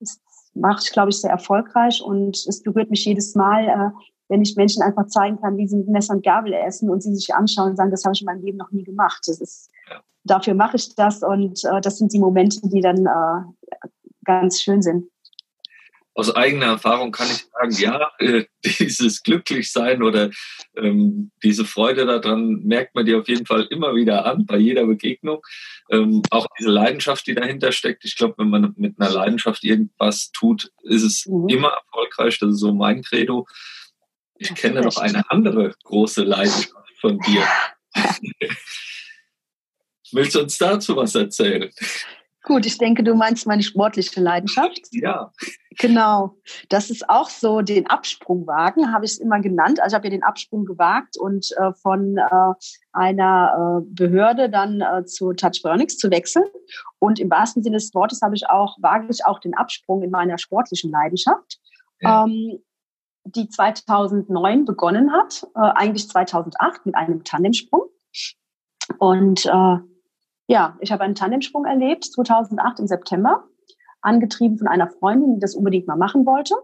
das mache ich, glaube ich, sehr erfolgreich und es berührt mich jedes Mal, äh, wenn ich Menschen einfach zeigen kann, wie sie mit Messer und Gabel essen und sie sich anschauen und sagen, das habe ich in meinem Leben noch nie gemacht. Das ist, dafür mache ich das und äh, das sind die Momente, die dann äh, ganz schön sind. Aus eigener Erfahrung kann ich sagen, ja, äh, dieses Glücklichsein oder ähm, diese Freude daran merkt man dir auf jeden Fall immer wieder an, bei jeder Begegnung. Ähm, auch diese Leidenschaft, die dahinter steckt. Ich glaube, wenn man mit einer Leidenschaft irgendwas tut, ist es mhm. immer erfolgreich. Das ist so mein Credo. Ich das kenne noch eine andere große Leidenschaft von dir. Willst du uns dazu was erzählen? Gut, ich denke, du meinst meine sportliche Leidenschaft. Ja. Genau. Das ist auch so, den Absprungwagen habe ich es immer genannt. Also ich habe ja den Absprung gewagt und äh, von äh, einer äh, Behörde dann äh, zu Touch Burnix zu wechseln. Und im wahrsten Sinne des Wortes habe ich auch, wage ich auch den Absprung in meiner sportlichen Leidenschaft. Ja. Ähm, die 2009 begonnen hat, äh, eigentlich 2008 mit einem Tandemsprung. Und äh, ja, ich habe einen Tandemsprung erlebt, 2008 im September, angetrieben von einer Freundin, die das unbedingt mal machen wollte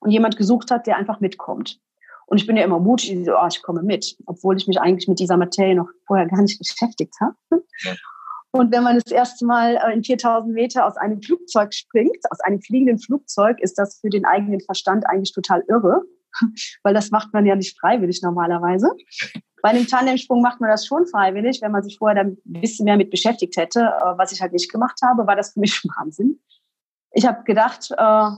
und jemand gesucht hat, der einfach mitkommt. Und ich bin ja immer mutig, ich so, oh, ich komme mit, obwohl ich mich eigentlich mit dieser Materie noch vorher gar nicht beschäftigt habe. Ja. Und wenn man das erste Mal äh, in 4000 Meter aus einem Flugzeug springt, aus einem fliegenden Flugzeug, ist das für den eigenen Verstand eigentlich total irre, weil das macht man ja nicht freiwillig normalerweise. Bei einem Tandemsprung macht man das schon freiwillig, wenn man sich vorher dann ein bisschen mehr mit beschäftigt hätte. Äh, was ich halt nicht gemacht habe, war das für mich Wahnsinn. Ich habe gedacht, äh,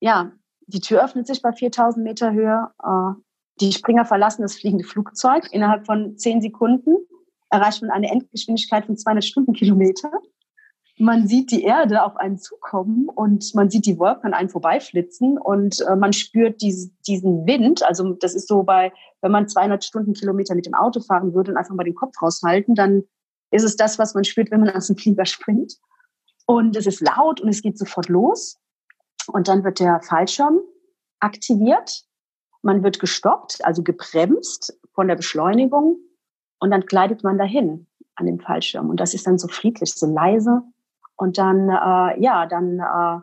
ja, die Tür öffnet sich bei 4000 Meter Höhe. Äh, die Springer verlassen das fliegende Flugzeug. Innerhalb von zehn Sekunden erreicht man eine Endgeschwindigkeit von 200 Stundenkilometer man sieht die Erde auf einen zukommen und man sieht die Wolken an einen vorbeiflitzen und äh, man spürt dies, diesen Wind. Also das ist so bei, wenn man 200 Stundenkilometer mit dem Auto fahren würde und einfach mal den Kopf raushalten, dann ist es das, was man spürt, wenn man aus dem Flieger springt. Und es ist laut und es geht sofort los. Und dann wird der Fallschirm aktiviert. Man wird gestoppt, also gebremst von der Beschleunigung. Und dann gleitet man dahin an dem Fallschirm. Und das ist dann so friedlich, so leise. Und dann, äh, ja, dann äh,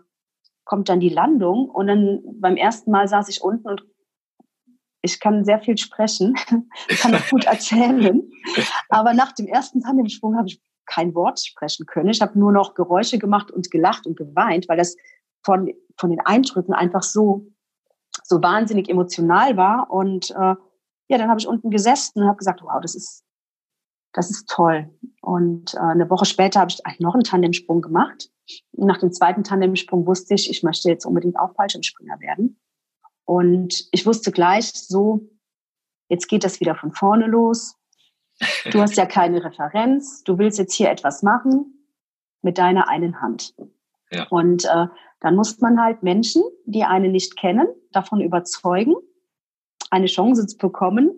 kommt dann die Landung. Und dann beim ersten Mal saß ich unten und ich kann sehr viel sprechen, kann auch gut erzählen. Aber nach dem ersten Tandemsprung habe ich kein Wort sprechen können. Ich habe nur noch Geräusche gemacht und gelacht und geweint, weil das von, von den Eindrücken einfach so, so wahnsinnig emotional war. Und äh, ja, dann habe ich unten gesessen und habe gesagt, wow, das ist, das ist toll. Und äh, eine Woche später habe ich noch einen Tandemsprung gemacht. Und nach dem zweiten Tandemsprung wusste ich, ich möchte jetzt unbedingt auch Fallschirmspringer werden. Und ich wusste gleich so, jetzt geht das wieder von vorne los. Du hast ja keine Referenz. Du willst jetzt hier etwas machen mit deiner einen Hand. Ja. Und äh, dann muss man halt Menschen, die einen nicht kennen, davon überzeugen, eine Chance zu bekommen,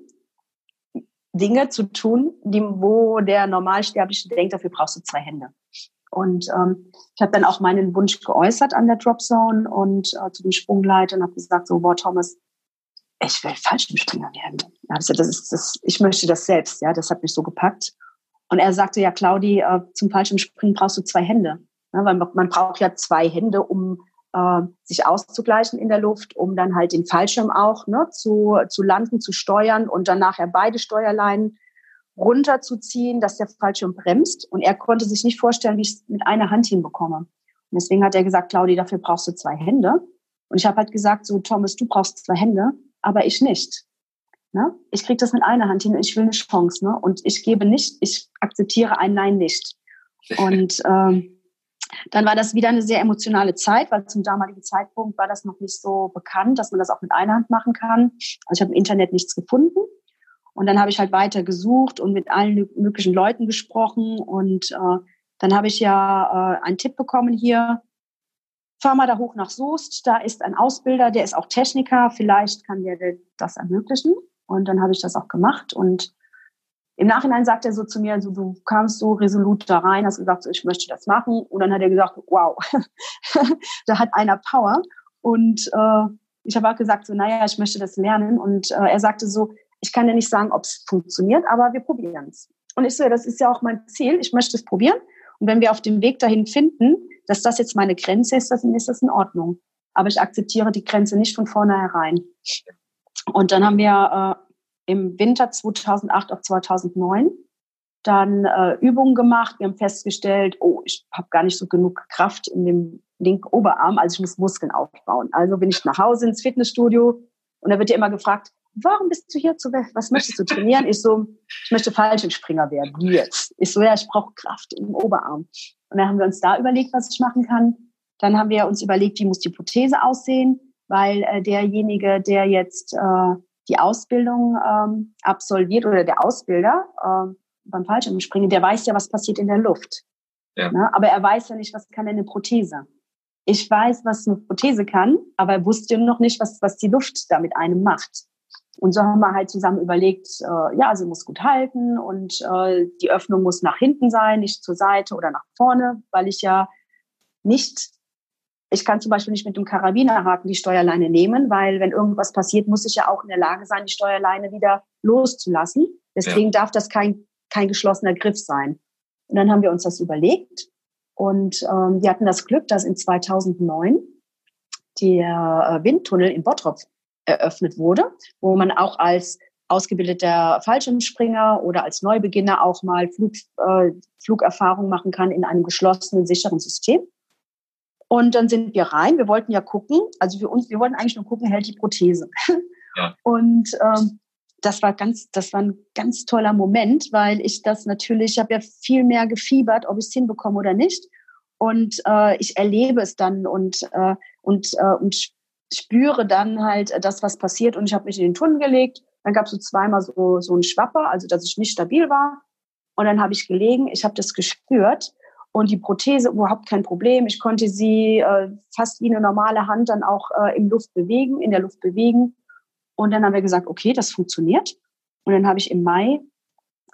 Dinge zu tun, die, wo der Normalsterbliche denkt, dafür brauchst du zwei Hände. Und ähm, ich habe dann auch meinen Wunsch geäußert an der Dropzone und äh, zu dem Sprungleiter und habe gesagt, so, boah, Thomas, ich will Fallschirmspringer werden. Ja, das, das ist, das, ich möchte das selbst, ja, das hat mich so gepackt. Und er sagte, ja, Claudi, äh, zum Fallschirmspringen brauchst du zwei Hände. Ja, weil man braucht ja zwei Hände, um äh, sich auszugleichen in der Luft, um dann halt den Fallschirm auch ne, zu, zu landen, zu steuern und dann nachher beide Steuerleinen runterzuziehen, dass der Fallschirm bremst. Und er konnte sich nicht vorstellen, wie ich es mit einer Hand hinbekomme. Und deswegen hat er gesagt, Claudi, dafür brauchst du zwei Hände. Und ich habe halt gesagt, so Thomas, du brauchst zwei Hände, aber ich nicht. Ne? Ich kriege das mit einer Hand hin und ich will eine Chance. Ne? Und ich gebe nicht, ich akzeptiere ein Nein nicht. Und ähm, dann war das wieder eine sehr emotionale Zeit, weil zum damaligen Zeitpunkt war das noch nicht so bekannt, dass man das auch mit einer Hand machen kann. Also ich habe im Internet nichts gefunden. Und dann habe ich halt weiter gesucht und mit allen möglichen Leuten gesprochen. Und äh, dann habe ich ja äh, einen Tipp bekommen hier, fahr mal da hoch nach Soest, da ist ein Ausbilder, der ist auch Techniker, vielleicht kann der das ermöglichen. Und dann habe ich das auch gemacht und im Nachhinein sagt er so zu mir, also, du kamst so resolut da rein, hast gesagt, so, ich möchte das machen. Und dann hat er gesagt, wow, da hat einer Power. Und äh, ich habe auch gesagt, so, naja, ich möchte das lernen. Und äh, er sagte so, ich kann ja nicht sagen, ob es funktioniert, aber wir probieren es. Und ich so, das ist ja auch mein Ziel, ich möchte es probieren. Und wenn wir auf dem Weg dahin finden, dass das jetzt meine Grenze ist, dann ist das in Ordnung. Aber ich akzeptiere die Grenze nicht von vornherein. Und dann haben wir äh, im Winter 2008 auf 2009 dann äh, Übungen gemacht. Wir haben festgestellt, oh, ich habe gar nicht so genug Kraft in dem linken Oberarm, also ich muss Muskeln aufbauen. Also bin ich nach Hause ins Fitnessstudio und da wird dir immer gefragt, warum bist du hier zu, was möchtest du trainieren? Ich so, ich möchte Fallschirmspringer werden. Wie jetzt? Ich so, ja, ich brauche Kraft im Oberarm. Und dann haben wir uns da überlegt, was ich machen kann. Dann haben wir uns überlegt, wie muss die Prothese aussehen, weil äh, derjenige, der jetzt äh, die Ausbildung ähm, absolviert oder der Ausbilder äh, beim Fallschirmspringen, der weiß ja, was passiert in der Luft. Ja. Ne? Aber er weiß ja nicht, was kann eine Prothese. Ich weiß, was eine Prothese kann, aber er wusste noch nicht, was, was die Luft da mit einem macht. Und so haben wir halt zusammen überlegt, äh, ja, sie muss gut halten und äh, die Öffnung muss nach hinten sein, nicht zur Seite oder nach vorne, weil ich ja nicht, ich kann zum Beispiel nicht mit dem Karabinerhaken die Steuerleine nehmen, weil wenn irgendwas passiert, muss ich ja auch in der Lage sein, die Steuerleine wieder loszulassen. Deswegen ja. darf das kein, kein geschlossener Griff sein. Und dann haben wir uns das überlegt und ähm, wir hatten das Glück, dass in 2009 der äh, Windtunnel in Bottrop eröffnet wurde, wo man auch als ausgebildeter Fallschirmspringer oder als Neubeginner auch mal Flug, äh, Flugerfahrung machen kann in einem geschlossenen, sicheren System. Und dann sind wir rein. Wir wollten ja gucken, also für uns, wir wollten eigentlich nur gucken, hält die Prothese. Ja. Und ähm, das war ganz, das war ein ganz toller Moment, weil ich das natürlich, ich habe ja viel mehr gefiebert, ob ich es hinbekomme oder nicht. Und äh, ich erlebe es dann und äh, und äh, und spüre dann halt äh, das, was passiert. Und ich habe mich in den Tunnel gelegt. Dann gab es so zweimal so, so ein Schwapper, also dass ich nicht stabil war. Und dann habe ich gelegen, ich habe das gespürt und die Prothese überhaupt kein Problem. Ich konnte sie äh, fast wie eine normale Hand dann auch äh, im Luft bewegen, in der Luft bewegen. Und dann haben wir gesagt, okay, das funktioniert. Und dann habe ich im Mai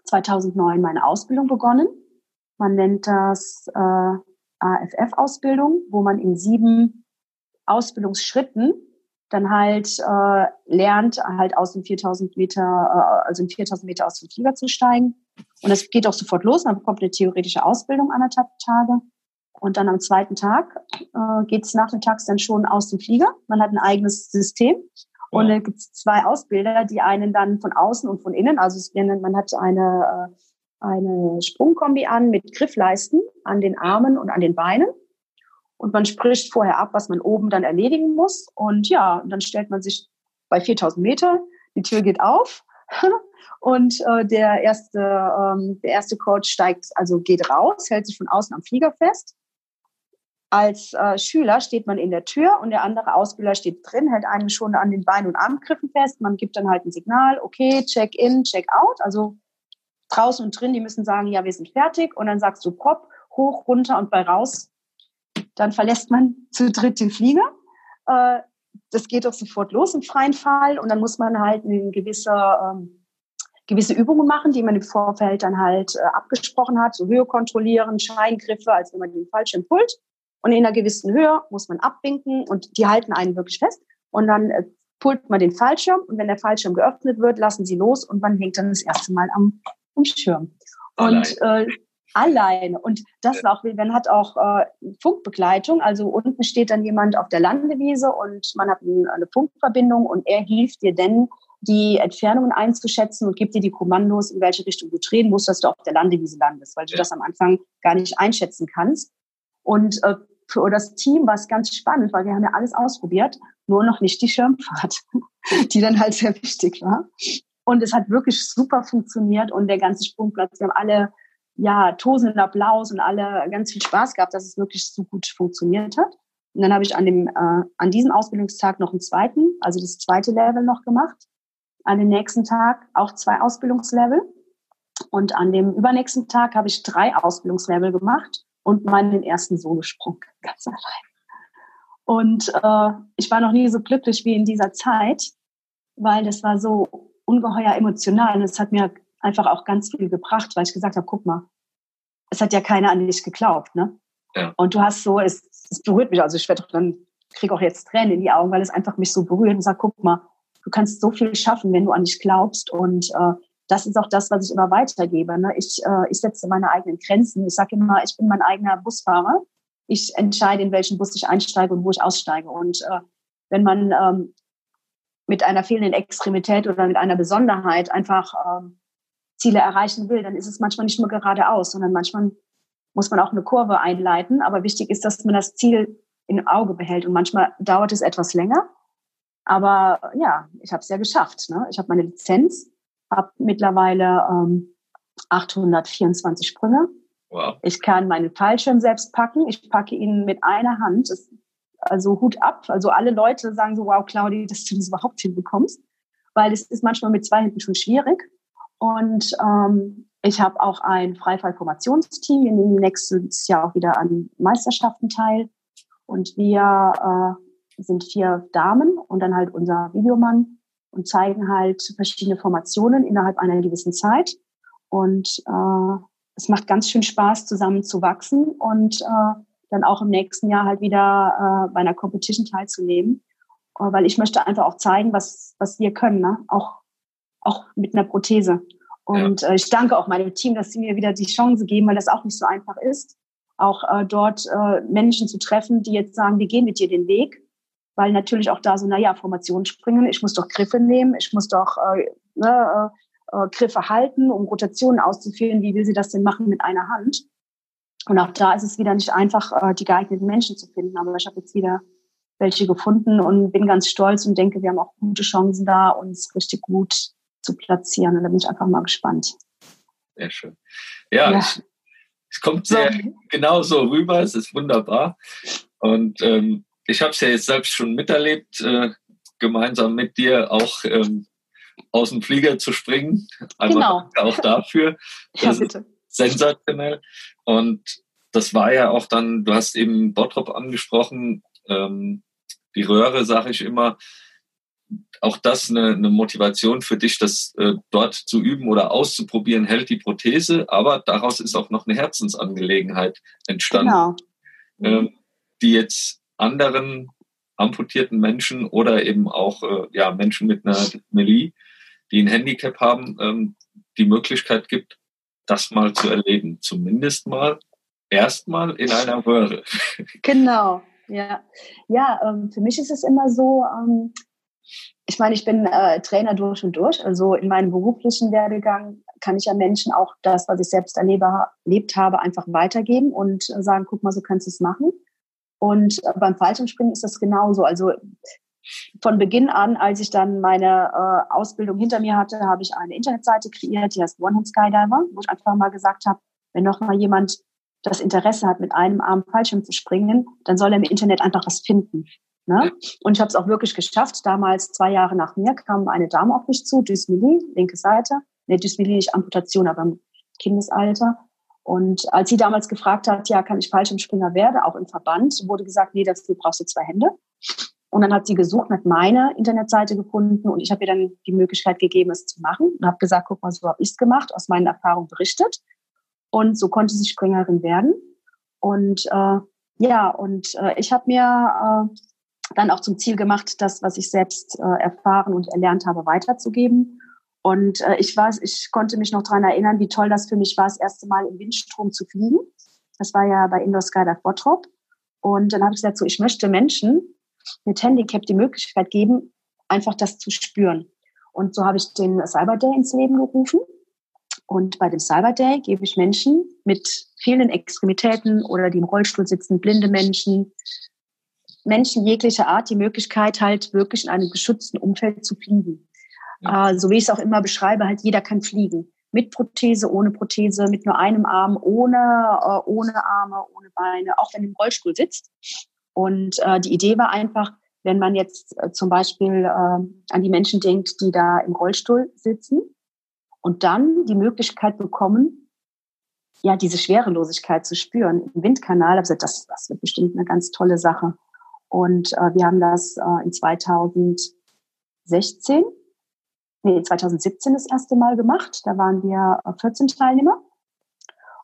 2009 meine Ausbildung begonnen. Man nennt das äh, AFF-Ausbildung, wo man in sieben Ausbildungsschritten dann halt äh, lernt, halt aus dem 4000 Meter, äh, also in 4000 Meter aus dem Flieger zu steigen. Und das geht auch sofort los. Man bekommt eine theoretische Ausbildung anderthalb Tage. Und dann am zweiten Tag äh, geht es nachmittags dann schon aus dem Flieger. Man hat ein eigenes System. Und dann gibt es zwei Ausbilder, die einen dann von außen und von innen, also man hat eine, äh, eine Sprungkombi an mit Griffleisten an den Armen und an den Beinen. Und man spricht vorher ab, was man oben dann erledigen muss. Und ja, und dann stellt man sich bei 4000 Meter, die Tür geht auf und äh, der erste, ähm, der erste Coach steigt, also geht raus, hält sich von außen am Flieger fest. Als äh, Schüler steht man in der Tür und der andere Ausbilder steht drin, hält einen schon an den Beinen und Armgriffen fest. Man gibt dann halt ein Signal, okay, check in, check out. Also draußen und drin, die müssen sagen, ja, wir sind fertig. Und dann sagst du Prop, hoch, runter und bei raus dann verlässt man zu dritt den Flieger. Äh, das geht auch sofort los im freien Fall und dann muss man halt eine gewisse, ähm, gewisse Übungen machen, die man im Vorfeld dann halt äh, abgesprochen hat, so Höhe kontrollieren, Scheingriffe, als wenn man den Fallschirm pullt. Und in einer gewissen Höhe muss man abwinken und die halten einen wirklich fest. Und dann äh, pullt man den Fallschirm und wenn der Fallschirm geöffnet wird, lassen sie los und man hängt dann das erste Mal am, am Schirm. Und äh, alleine. Und das war auch, man hat auch äh, Funkbegleitung. Also unten steht dann jemand auf der Landewiese und man hat eine Funkverbindung und er hilft dir denn, die Entfernungen einzuschätzen und gibt dir die Kommandos, in welche Richtung du drehen musst, dass du auf der Landewiese landest, weil du ja. das am Anfang gar nicht einschätzen kannst. Und äh, für das Team war es ganz spannend, weil wir haben ja alles ausprobiert, nur noch nicht die Schirmfahrt, die dann halt sehr wichtig war. Und es hat wirklich super funktioniert und der ganze Sprungplatz, wir haben alle ja, tosenden Applaus und alle ganz viel Spaß gehabt, dass es wirklich so gut funktioniert hat. Und dann habe ich an dem, äh, an diesem Ausbildungstag noch einen zweiten, also das zweite Level noch gemacht. An dem nächsten Tag auch zwei Ausbildungslevel. Und an dem übernächsten Tag habe ich drei Ausbildungslevel gemacht und meinen ersten Solosprung ganz allein. Und äh, ich war noch nie so glücklich wie in dieser Zeit, weil das war so ungeheuer emotional. Und es hat mir einfach auch ganz viel gebracht, weil ich gesagt habe, guck mal, es hat ja keiner an dich geglaubt, ne? Ja. Und du hast so, es, es berührt mich, also ich werde dann kriege auch jetzt Tränen in die Augen, weil es einfach mich so berührt und sagt, guck mal, du kannst so viel schaffen, wenn du an dich glaubst und äh, das ist auch das, was ich immer weitergebe. Ne? Ich, äh, ich setze meine eigenen Grenzen. Ich sage immer, ich bin mein eigener Busfahrer. Ich entscheide, in welchen Bus ich einsteige und wo ich aussteige. Und äh, wenn man ähm, mit einer fehlenden Extremität oder mit einer Besonderheit einfach ähm, Ziele erreichen will, dann ist es manchmal nicht nur geradeaus, sondern manchmal muss man auch eine Kurve einleiten. Aber wichtig ist, dass man das Ziel im Auge behält. Und manchmal dauert es etwas länger. Aber ja, ich habe es ja geschafft. Ne? Ich habe meine Lizenz, habe mittlerweile ähm, 824 Sprünge. Wow. Ich kann meinen Fallschirm selbst packen. Ich packe ihn mit einer Hand. Das, also Hut ab. Also alle Leute sagen so, wow, Claudi, dass du das überhaupt hinbekommst. Weil es ist manchmal mit zwei Händen schon schwierig. Und ähm, ich habe auch ein Freifallformationsteam. Wir nehmen nächstes Jahr auch wieder an Meisterschaften teil. Und wir äh, sind vier Damen und dann halt unser Videomann und zeigen halt verschiedene Formationen innerhalb einer gewissen Zeit. Und äh, es macht ganz schön Spaß, zusammen zu wachsen und äh, dann auch im nächsten Jahr halt wieder äh, bei einer Competition teilzunehmen. Äh, weil ich möchte einfach auch zeigen, was, was wir können, ne? auch, auch mit einer Prothese. Und ja. äh, ich danke auch meinem Team, dass sie mir wieder die Chance geben, weil das auch nicht so einfach ist, auch äh, dort äh, Menschen zu treffen, die jetzt sagen, wir gehen mit dir den Weg. Weil natürlich auch da so, naja, Formationen springen, ich muss doch Griffe nehmen, ich muss doch äh, ne, äh, äh, Griffe halten, um Rotationen auszuführen. Wie will sie das denn machen mit einer Hand? Und auch da ist es wieder nicht einfach, äh, die geeigneten Menschen zu finden. Aber ich habe jetzt wieder welche gefunden und bin ganz stolz und denke, wir haben auch gute Chancen da, uns richtig gut zu platzieren. Und da bin ich einfach mal gespannt. Sehr schön. Ja, ja. Ich, es kommt sehr so. genau so rüber. Es ist wunderbar. Und ähm, ich habe es ja jetzt selbst schon miterlebt, äh, gemeinsam mit dir auch ähm, aus dem Flieger zu springen. Einmal genau. auch dafür. ja, bitte. sensationell. Und das war ja auch dann, du hast eben Bottrop angesprochen, ähm, die Röhre, sage ich immer, auch das eine, eine Motivation für dich, das äh, dort zu üben oder auszuprobieren, hält die Prothese, aber daraus ist auch noch eine Herzensangelegenheit entstanden, genau. ähm, die jetzt anderen amputierten Menschen oder eben auch äh, ja, Menschen mit einer Dyspmelie, die ein Handicap haben, ähm, die Möglichkeit gibt, das mal zu erleben. Zumindest mal erstmal in einer Röhre. Genau, ja. Ja, ähm, für mich ist es immer so, ähm, ich meine, ich bin äh, Trainer durch und durch. Also in meinem beruflichen Werdegang kann ich ja Menschen auch das, was ich selbst erlebe, erlebt habe, einfach weitergeben und sagen, guck mal, so kannst du es machen. Und äh, beim Fallschirmspringen ist das genauso. Also von Beginn an, als ich dann meine äh, Ausbildung hinter mir hatte, habe ich eine Internetseite kreiert, die heißt One Hand Skydiver, wo ich einfach mal gesagt habe, wenn noch mal jemand das Interesse hat, mit einem Arm Fallschirm zu springen, dann soll er im Internet einfach was finden. Ne? Und ich habe es auch wirklich geschafft. Damals, zwei Jahre nach mir, kam eine Dame auf mich zu, Dysmelie, linke Seite. Nee, Dysmelie nicht Amputation, aber im Kindesalter. Und als sie damals gefragt hat, ja, kann ich Fallschirmspringer werden, auch im Verband, wurde gesagt, nee, dafür brauchst du zwei Hände. Und dann hat sie gesucht, hat meine Internetseite gefunden und ich habe ihr dann die Möglichkeit gegeben, es zu machen und habe gesagt, guck mal, so habe ich es gemacht, aus meinen Erfahrungen berichtet. Und so konnte sie Springerin werden. Und äh, ja, und äh, ich habe mir äh, dann auch zum Ziel gemacht, das, was ich selbst äh, erfahren und erlernt habe, weiterzugeben. Und äh, ich weiß, ich konnte mich noch daran erinnern, wie toll das für mich war, das erste Mal im Windstrom zu fliegen. Das war ja bei Indoor Skydive Bottrop. Und dann habe ich gesagt, so, ich möchte Menschen mit Handicap die Möglichkeit geben, einfach das zu spüren. Und so habe ich den Cyber Day ins Leben gerufen. Und bei dem Cyber Day gebe ich Menschen mit vielen Extremitäten oder die im Rollstuhl sitzen, blinde Menschen, Menschen jeglicher Art die Möglichkeit, halt wirklich in einem geschützten Umfeld zu fliegen. Ja. Äh, so wie ich es auch immer beschreibe, halt jeder kann fliegen. Mit Prothese, ohne Prothese, mit nur einem Arm, ohne, äh, ohne Arme, ohne Beine, auch wenn im Rollstuhl sitzt. Und äh, die Idee war einfach, wenn man jetzt äh, zum Beispiel äh, an die Menschen denkt, die da im Rollstuhl sitzen und dann die Möglichkeit bekommen, ja, diese Schwerelosigkeit zu spüren im Windkanal. Also das, das wird bestimmt eine ganz tolle Sache. Und äh, wir haben das äh, in 2016, nee, 2017 das erste Mal gemacht. Da waren wir äh, 14 Teilnehmer.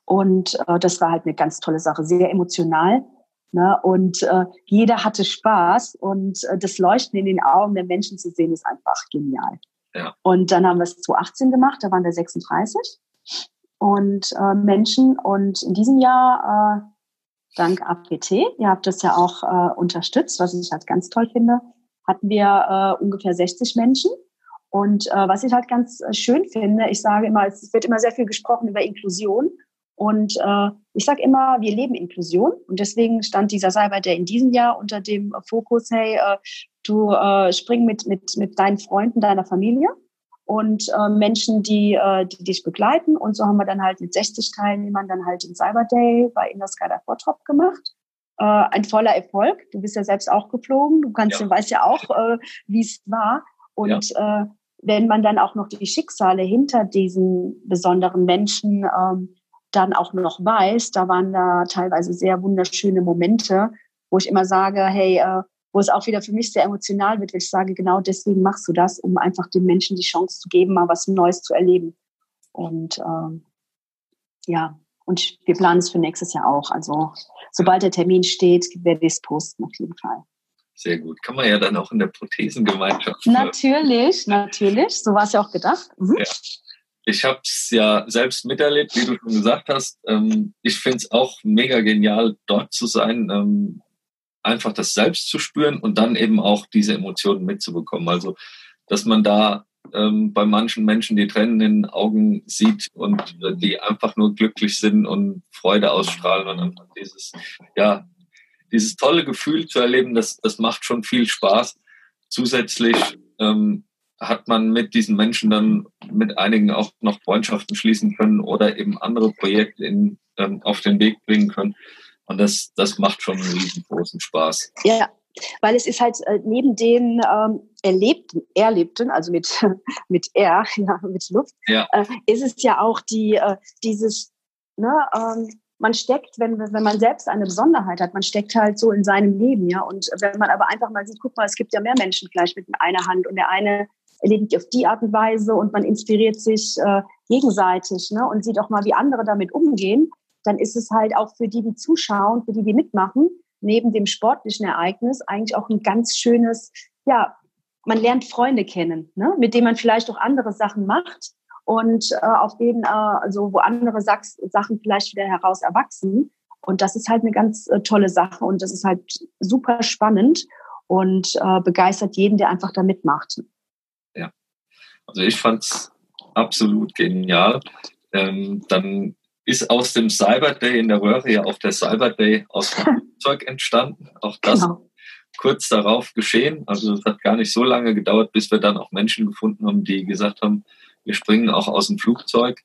Und äh, das war halt eine ganz tolle Sache, sehr emotional. Ne? Und äh, jeder hatte Spaß und äh, das Leuchten in den Augen der Menschen zu sehen, ist einfach genial. Ja. Und dann haben wir es 2018 gemacht, da waren wir 36 und äh, Menschen. Und in diesem Jahr äh, dank APT, ihr habt das ja auch äh, unterstützt, was ich halt ganz toll finde, hatten wir äh, ungefähr 60 Menschen. Und äh, was ich halt ganz äh, schön finde, ich sage immer, es wird immer sehr viel gesprochen über Inklusion. Und äh, ich sage immer, wir leben Inklusion und deswegen stand dieser Cyber Day in diesem Jahr unter dem Fokus, hey, äh, du äh, spring mit, mit, mit deinen Freunden, deiner Familie und äh, Menschen, die, äh, die dich begleiten. Und so haben wir dann halt mit 60 Teilnehmern dann halt den Cyber Day bei In der Skydive Bottrop gemacht. Äh, ein voller Erfolg. Du bist ja selbst auch geflogen. Du kannst, ja. weißt ja auch, äh, wie es war. Und ja. äh, wenn man dann auch noch die Schicksale hinter diesen besonderen Menschen ähm, dann auch noch weiß, da waren da teilweise sehr wunderschöne Momente, wo ich immer sage, hey, äh, wo es auch wieder für mich sehr emotional wird, weil ich sage, genau deswegen machst du das, um einfach den Menschen die Chance zu geben, mal was Neues zu erleben. Und ähm, ja, und wir planen es für nächstes Jahr auch. Also sobald der Termin steht, werde ich es posten auf jeden Fall. Sehr gut. Kann man ja dann auch in der Prothesengemeinschaft. Natürlich, natürlich. So war es ja auch gedacht. Mhm. Ja. Ich habe es ja selbst miterlebt, wie du schon gesagt hast. Ähm, ich finde es auch mega genial, dort zu sein, ähm, einfach das selbst zu spüren und dann eben auch diese Emotionen mitzubekommen. Also, dass man da ähm, bei manchen Menschen die Tränen in den Augen sieht und die einfach nur glücklich sind und Freude ausstrahlen und einfach dieses, ja, dieses tolle Gefühl zu erleben, das, das macht schon viel Spaß. Zusätzlich ähm, hat man mit diesen Menschen dann mit einigen auch noch Freundschaften schließen können oder eben andere Projekte in, ähm, auf den Weg bringen können. Und das, das macht schon einen riesengroßen Spaß. Ja, weil es ist halt äh, neben den ähm, erlebten, erlebten, also mit, mit R, ja, mit Luft, ja. Äh, ist es ja auch die, äh, dieses, ne, ähm, man steckt, wenn, wenn man selbst eine Besonderheit hat, man steckt halt so in seinem Leben, ja. Und wenn man aber einfach mal sieht, guck mal, es gibt ja mehr Menschen vielleicht mit einer Hand und der eine erledigt auf die Art und Weise und man inspiriert sich äh, gegenseitig ne, und sieht auch mal, wie andere damit umgehen, dann ist es halt auch für die, die zuschauen, für die, die mitmachen, neben dem sportlichen Ereignis eigentlich auch ein ganz schönes, ja, man lernt Freunde kennen, ne, mit denen man vielleicht auch andere Sachen macht und äh, auf denen, äh, also wo andere Sach Sachen vielleicht wieder heraus erwachsen. Und das ist halt eine ganz äh, tolle Sache und das ist halt super spannend und äh, begeistert jeden, der einfach da mitmacht. Also ich fand es absolut genial. Ähm, dann ist aus dem Cyber Day in der Röhre ja auch der Cyber Day aus dem Flugzeug entstanden. Auch das genau. kurz darauf geschehen. Also es hat gar nicht so lange gedauert, bis wir dann auch Menschen gefunden haben, die gesagt haben, wir springen auch aus dem Flugzeug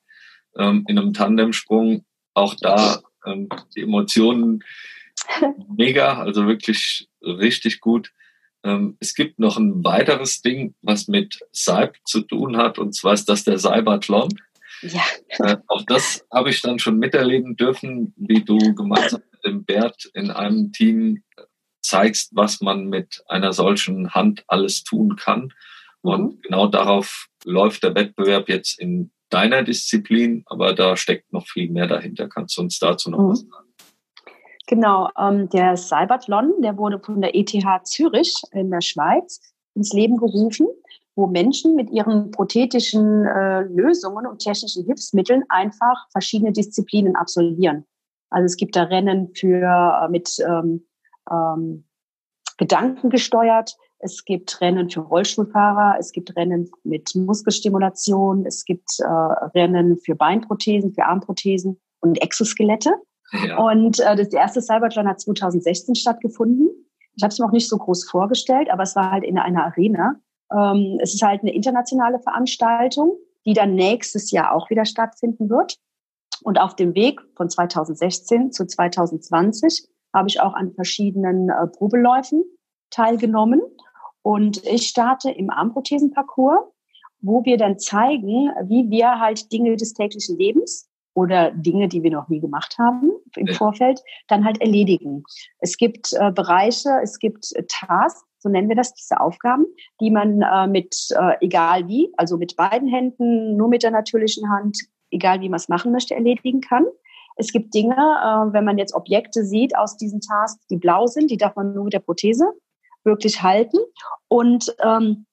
ähm, in einem Tandemsprung. Auch da ähm, die Emotionen mega, also wirklich richtig gut. Ähm, es gibt noch ein weiteres Ding, was mit Cyber zu tun hat, und zwar ist das der Cyberthlon. Ja. Äh, auch das habe ich dann schon miterleben dürfen, wie du gemeinsam mit dem Bert in einem Team zeigst, was man mit einer solchen Hand alles tun kann. Und mhm. genau darauf läuft der Wettbewerb jetzt in deiner Disziplin, aber da steckt noch viel mehr dahinter. Kannst du uns dazu noch mhm. was sagen? Genau, ähm, der Cyberthlon, der wurde von der ETH Zürich in der Schweiz ins Leben gerufen, wo Menschen mit ihren prothetischen äh, Lösungen und technischen Hilfsmitteln einfach verschiedene Disziplinen absolvieren. Also es gibt da Rennen für äh, mit ähm, ähm, Gedanken gesteuert, es gibt Rennen für Rollstuhlfahrer, es gibt Rennen mit Muskelstimulation, es gibt äh, Rennen für Beinprothesen, für Armprothesen und Exoskelette. Ja. Und äh, das erste Cybertron hat 2016 stattgefunden. Ich habe es mir auch nicht so groß vorgestellt, aber es war halt in einer Arena. Ähm, es ist halt eine internationale Veranstaltung, die dann nächstes Jahr auch wieder stattfinden wird. Und auf dem Weg von 2016 zu 2020 habe ich auch an verschiedenen äh, Probeläufen teilgenommen. Und ich starte im Armprothesenparcours, wo wir dann zeigen, wie wir halt Dinge des täglichen Lebens oder Dinge, die wir noch nie gemacht haben im Vorfeld, dann halt erledigen. Es gibt äh, Bereiche, es gibt äh, Tasks, so nennen wir das, diese Aufgaben, die man äh, mit, äh, egal wie, also mit beiden Händen, nur mit der natürlichen Hand, egal wie man es machen möchte, erledigen kann. Es gibt Dinge, äh, wenn man jetzt Objekte sieht aus diesen Tasks, die blau sind, die darf man nur mit der Prothese wirklich halten. Und, ähm,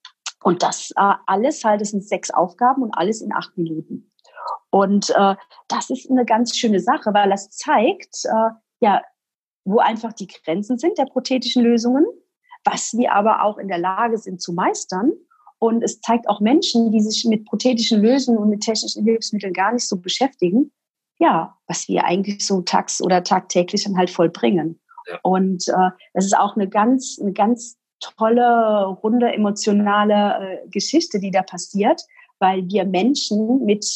und das äh, alles halt, das sind sechs Aufgaben und alles in acht Minuten. Und äh, das ist eine ganz schöne Sache, weil das zeigt, äh, ja, wo einfach die Grenzen sind der prothetischen Lösungen, was wir aber auch in der Lage sind zu meistern. Und es zeigt auch Menschen, die sich mit prothetischen Lösungen und mit technischen Hilfsmitteln gar nicht so beschäftigen, ja, was wir eigentlich so tags oder tagtäglich dann halt vollbringen. Ja. Und äh, das ist auch eine ganz, eine ganz tolle, runde, emotionale äh, Geschichte, die da passiert, weil wir Menschen mit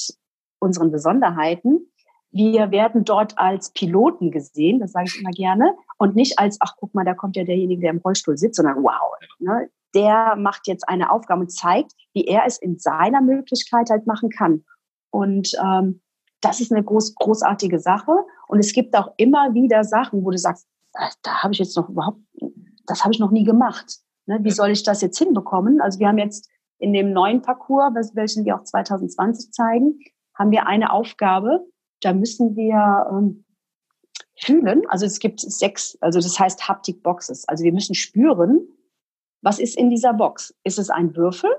unseren Besonderheiten, wir werden dort als Piloten gesehen, das sage ich immer gerne, und nicht als, ach guck mal, da kommt ja derjenige, der im Rollstuhl sitzt, sondern wow, ne, der macht jetzt eine Aufgabe und zeigt, wie er es in seiner Möglichkeit halt machen kann. Und ähm, das ist eine groß, großartige Sache. Und es gibt auch immer wieder Sachen, wo du sagst, ah, da habe ich jetzt noch überhaupt, das habe ich noch nie gemacht. Ne? Wie soll ich das jetzt hinbekommen? Also wir haben jetzt in dem neuen Parcours, welchen wir auch 2020 zeigen, haben wir eine Aufgabe. Da müssen wir ähm, fühlen. Also es gibt sechs, also das heißt Haptic Boxes. Also wir müssen spüren, was ist in dieser Box? Ist es ein Würfel?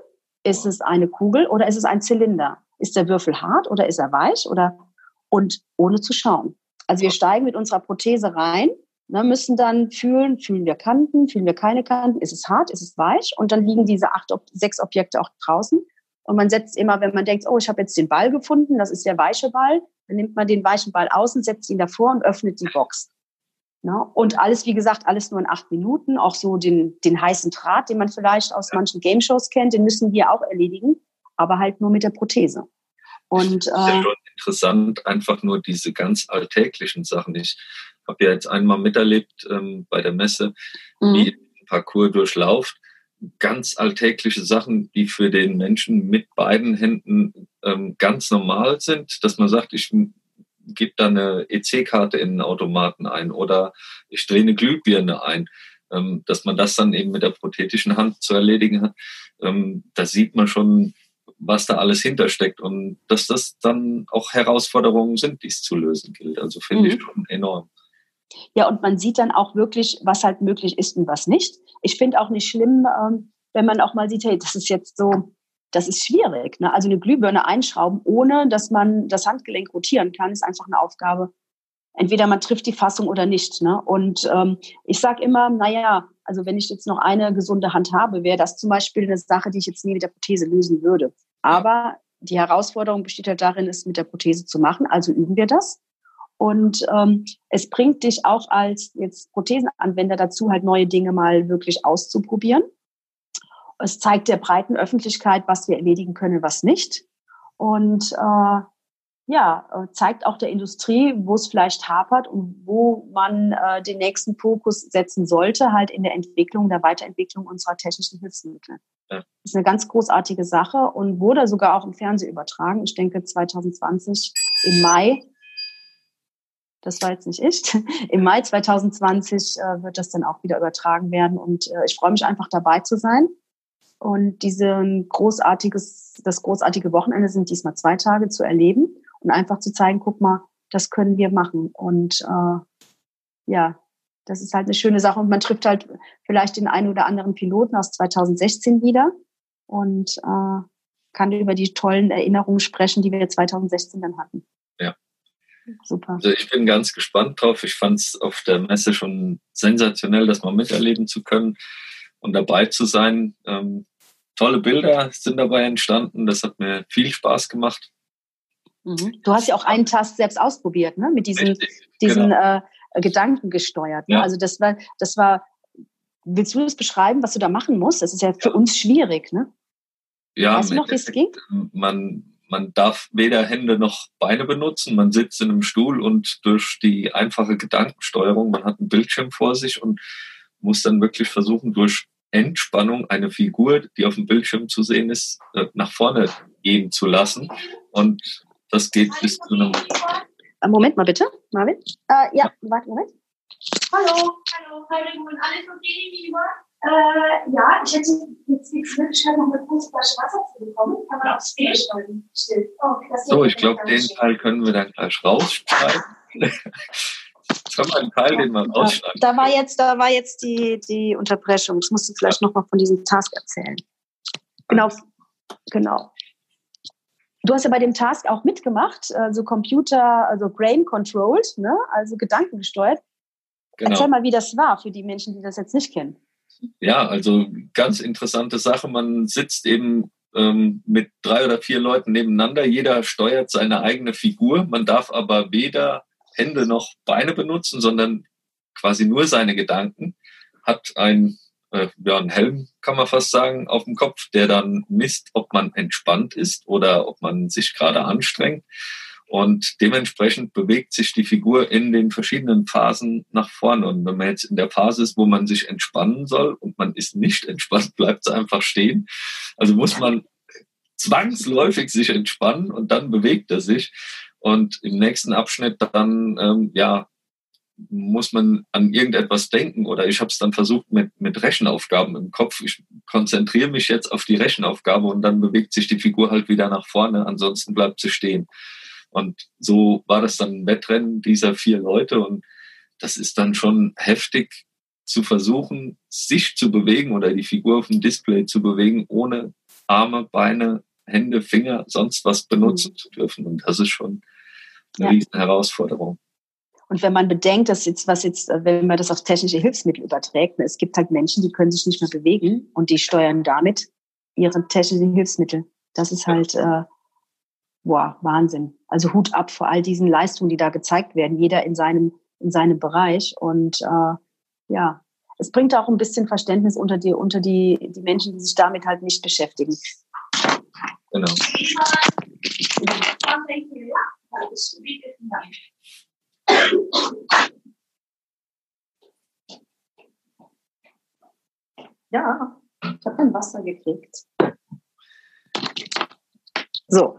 Ist es eine Kugel oder ist es ein Zylinder? Ist der Würfel hart oder ist er weich oder und ohne zu schauen. Also wir steigen mit unserer Prothese rein, ne, müssen dann fühlen, fühlen wir Kanten, fühlen wir keine Kanten, ist es hart, ist es weich und dann liegen diese acht, sechs Objekte auch draußen und man setzt immer, wenn man denkt, oh, ich habe jetzt den Ball gefunden, das ist der weiche Ball, dann nimmt man den weichen Ball außen, setzt ihn davor und öffnet die Box. Ne? Und alles, wie gesagt, alles nur in acht Minuten. Auch so den, den heißen Draht, den man vielleicht aus manchen Game-Shows kennt, den müssen wir auch erledigen, aber halt nur mit der Prothese. Und, äh, ja schon interessant, einfach nur diese ganz alltäglichen Sachen. Ich habe ja jetzt einmal miterlebt ähm, bei der Messe, mhm. wie ein Parcours durchlauft. Ganz alltägliche Sachen, die für den Menschen mit beiden Händen ähm, ganz normal sind, dass man sagt, ich gebe da eine EC-Karte in den Automaten ein oder ich drehe eine Glühbirne ein, ähm, dass man das dann eben mit der prothetischen Hand zu erledigen hat. Ähm, da sieht man schon, was da alles hintersteckt und dass das dann auch Herausforderungen sind, die es zu lösen gilt. Also finde mhm. ich schon enorm. Ja, und man sieht dann auch wirklich, was halt möglich ist und was nicht. Ich finde auch nicht schlimm, ähm, wenn man auch mal sieht, hey, das ist jetzt so, das ist schwierig. Ne? Also eine Glühbirne einschrauben, ohne dass man das Handgelenk rotieren kann, ist einfach eine Aufgabe. Entweder man trifft die Fassung oder nicht. Ne? Und ähm, ich sage immer, naja, also wenn ich jetzt noch eine gesunde Hand habe, wäre das zum Beispiel eine Sache, die ich jetzt nie mit der Prothese lösen würde. Aber die Herausforderung besteht halt darin, es mit der Prothese zu machen. Also üben wir das. Und ähm, es bringt dich auch als jetzt Prothesenanwender dazu, halt neue Dinge mal wirklich auszuprobieren. Es zeigt der breiten Öffentlichkeit, was wir erledigen können, was nicht. Und äh, ja, äh, zeigt auch der Industrie, wo es vielleicht hapert und wo man äh, den nächsten Fokus setzen sollte, halt in der Entwicklung, der Weiterentwicklung unserer technischen Hilfsmittel. Ja. Das ist eine ganz großartige Sache und wurde sogar auch im Fernsehen übertragen. Ich denke 2020 im Mai. Das war jetzt nicht ich. Im Mai 2020 äh, wird das dann auch wieder übertragen werden und äh, ich freue mich einfach dabei zu sein. Und diese großartiges, das großartige Wochenende sind diesmal zwei Tage zu erleben und einfach zu zeigen, guck mal, das können wir machen. Und äh, ja, das ist halt eine schöne Sache. Und man trifft halt vielleicht den einen oder anderen Piloten aus 2016 wieder und äh, kann über die tollen Erinnerungen sprechen, die wir 2016 dann hatten. Super. Also ich bin ganz gespannt drauf. Ich fand es auf der Messe schon sensationell, das mal miterleben zu können und dabei zu sein. Ähm, tolle Bilder sind dabei entstanden. Das hat mir viel Spaß gemacht. Mhm. Du hast ja auch einen Task selbst ausprobiert, ne? Mit diesen, diesen genau. äh, Gedanken gesteuert. Ne? Ja. Also das war, das war. Willst du das beschreiben, was du da machen musst? Das ist ja für uns schwierig, ne? Ja, weißt du noch, wie es ging? Man, man darf weder Hände noch Beine benutzen. Man sitzt in einem Stuhl und durch die einfache Gedankensteuerung, man hat einen Bildschirm vor sich und muss dann wirklich versuchen, durch Entspannung eine Figur, die auf dem Bildschirm zu sehen ist, äh, nach vorne gehen zu lassen. Und das geht bis zu einem. Äh, Moment mal bitte, Marvin. Äh, ja, warte, Moment. Hallo, hallo, hallo, und alles okay, lieber? Äh, ja, ich hätte jetzt die Möglichkeit, noch eine große Flasche Wasser zu bekommen. Kann man aufs Bier stellen? Oh, so, ich glaube, den Teil können wir dann gleich rausschneiden. Jetzt haben wir einen Teil, den wir rausschneiden. Da war jetzt, da war jetzt die, die Unterbrechung. Ich musste vielleicht ja. noch mal von diesem Task erzählen. Genau, genau. Du hast ja bei dem Task auch mitgemacht, also Computer, also Brain Controlled, ne? also gedankengesteuert. Genau. Erzähl mal, wie das war für die Menschen, die das jetzt nicht kennen. Ja, also ganz interessante Sache. Man sitzt eben ähm, mit drei oder vier Leuten nebeneinander. Jeder steuert seine eigene Figur. Man darf aber weder Hände noch Beine benutzen, sondern quasi nur seine Gedanken. Hat ein, äh, ja, einen Helm, kann man fast sagen, auf dem Kopf, der dann misst, ob man entspannt ist oder ob man sich gerade anstrengt. Und dementsprechend bewegt sich die Figur in den verschiedenen Phasen nach vorne. Und wenn man jetzt in der Phase ist, wo man sich entspannen soll und man ist nicht entspannt, bleibt es einfach stehen. Also muss man zwangsläufig sich entspannen und dann bewegt er sich. Und im nächsten Abschnitt dann, ähm, ja, muss man an irgendetwas denken oder ich habe es dann versucht mit, mit Rechenaufgaben im Kopf. Ich konzentriere mich jetzt auf die Rechenaufgabe und dann bewegt sich die Figur halt wieder nach vorne, ansonsten bleibt sie stehen. Und so war das dann ein Wettrennen dieser vier Leute und das ist dann schon heftig zu versuchen, sich zu bewegen oder die Figur auf dem Display zu bewegen, ohne Arme, Beine, Hände, Finger, sonst was benutzen mhm. zu dürfen. Und das ist schon eine ja. riesen Herausforderung. Und wenn man bedenkt, dass jetzt, was jetzt, wenn man das auf technische Hilfsmittel überträgt, ne, es gibt halt Menschen, die können sich nicht mehr bewegen und die steuern damit ihre technischen Hilfsmittel. Das ist halt, äh, boah, Wahnsinn. Also Hut ab vor all diesen Leistungen, die da gezeigt werden, jeder in seinem, in seinem Bereich. Und äh, ja, es bringt auch ein bisschen Verständnis unter die, unter die, die Menschen, die sich damit halt nicht beschäftigen. Genau. Ja, ich habe ein Wasser gekriegt. So,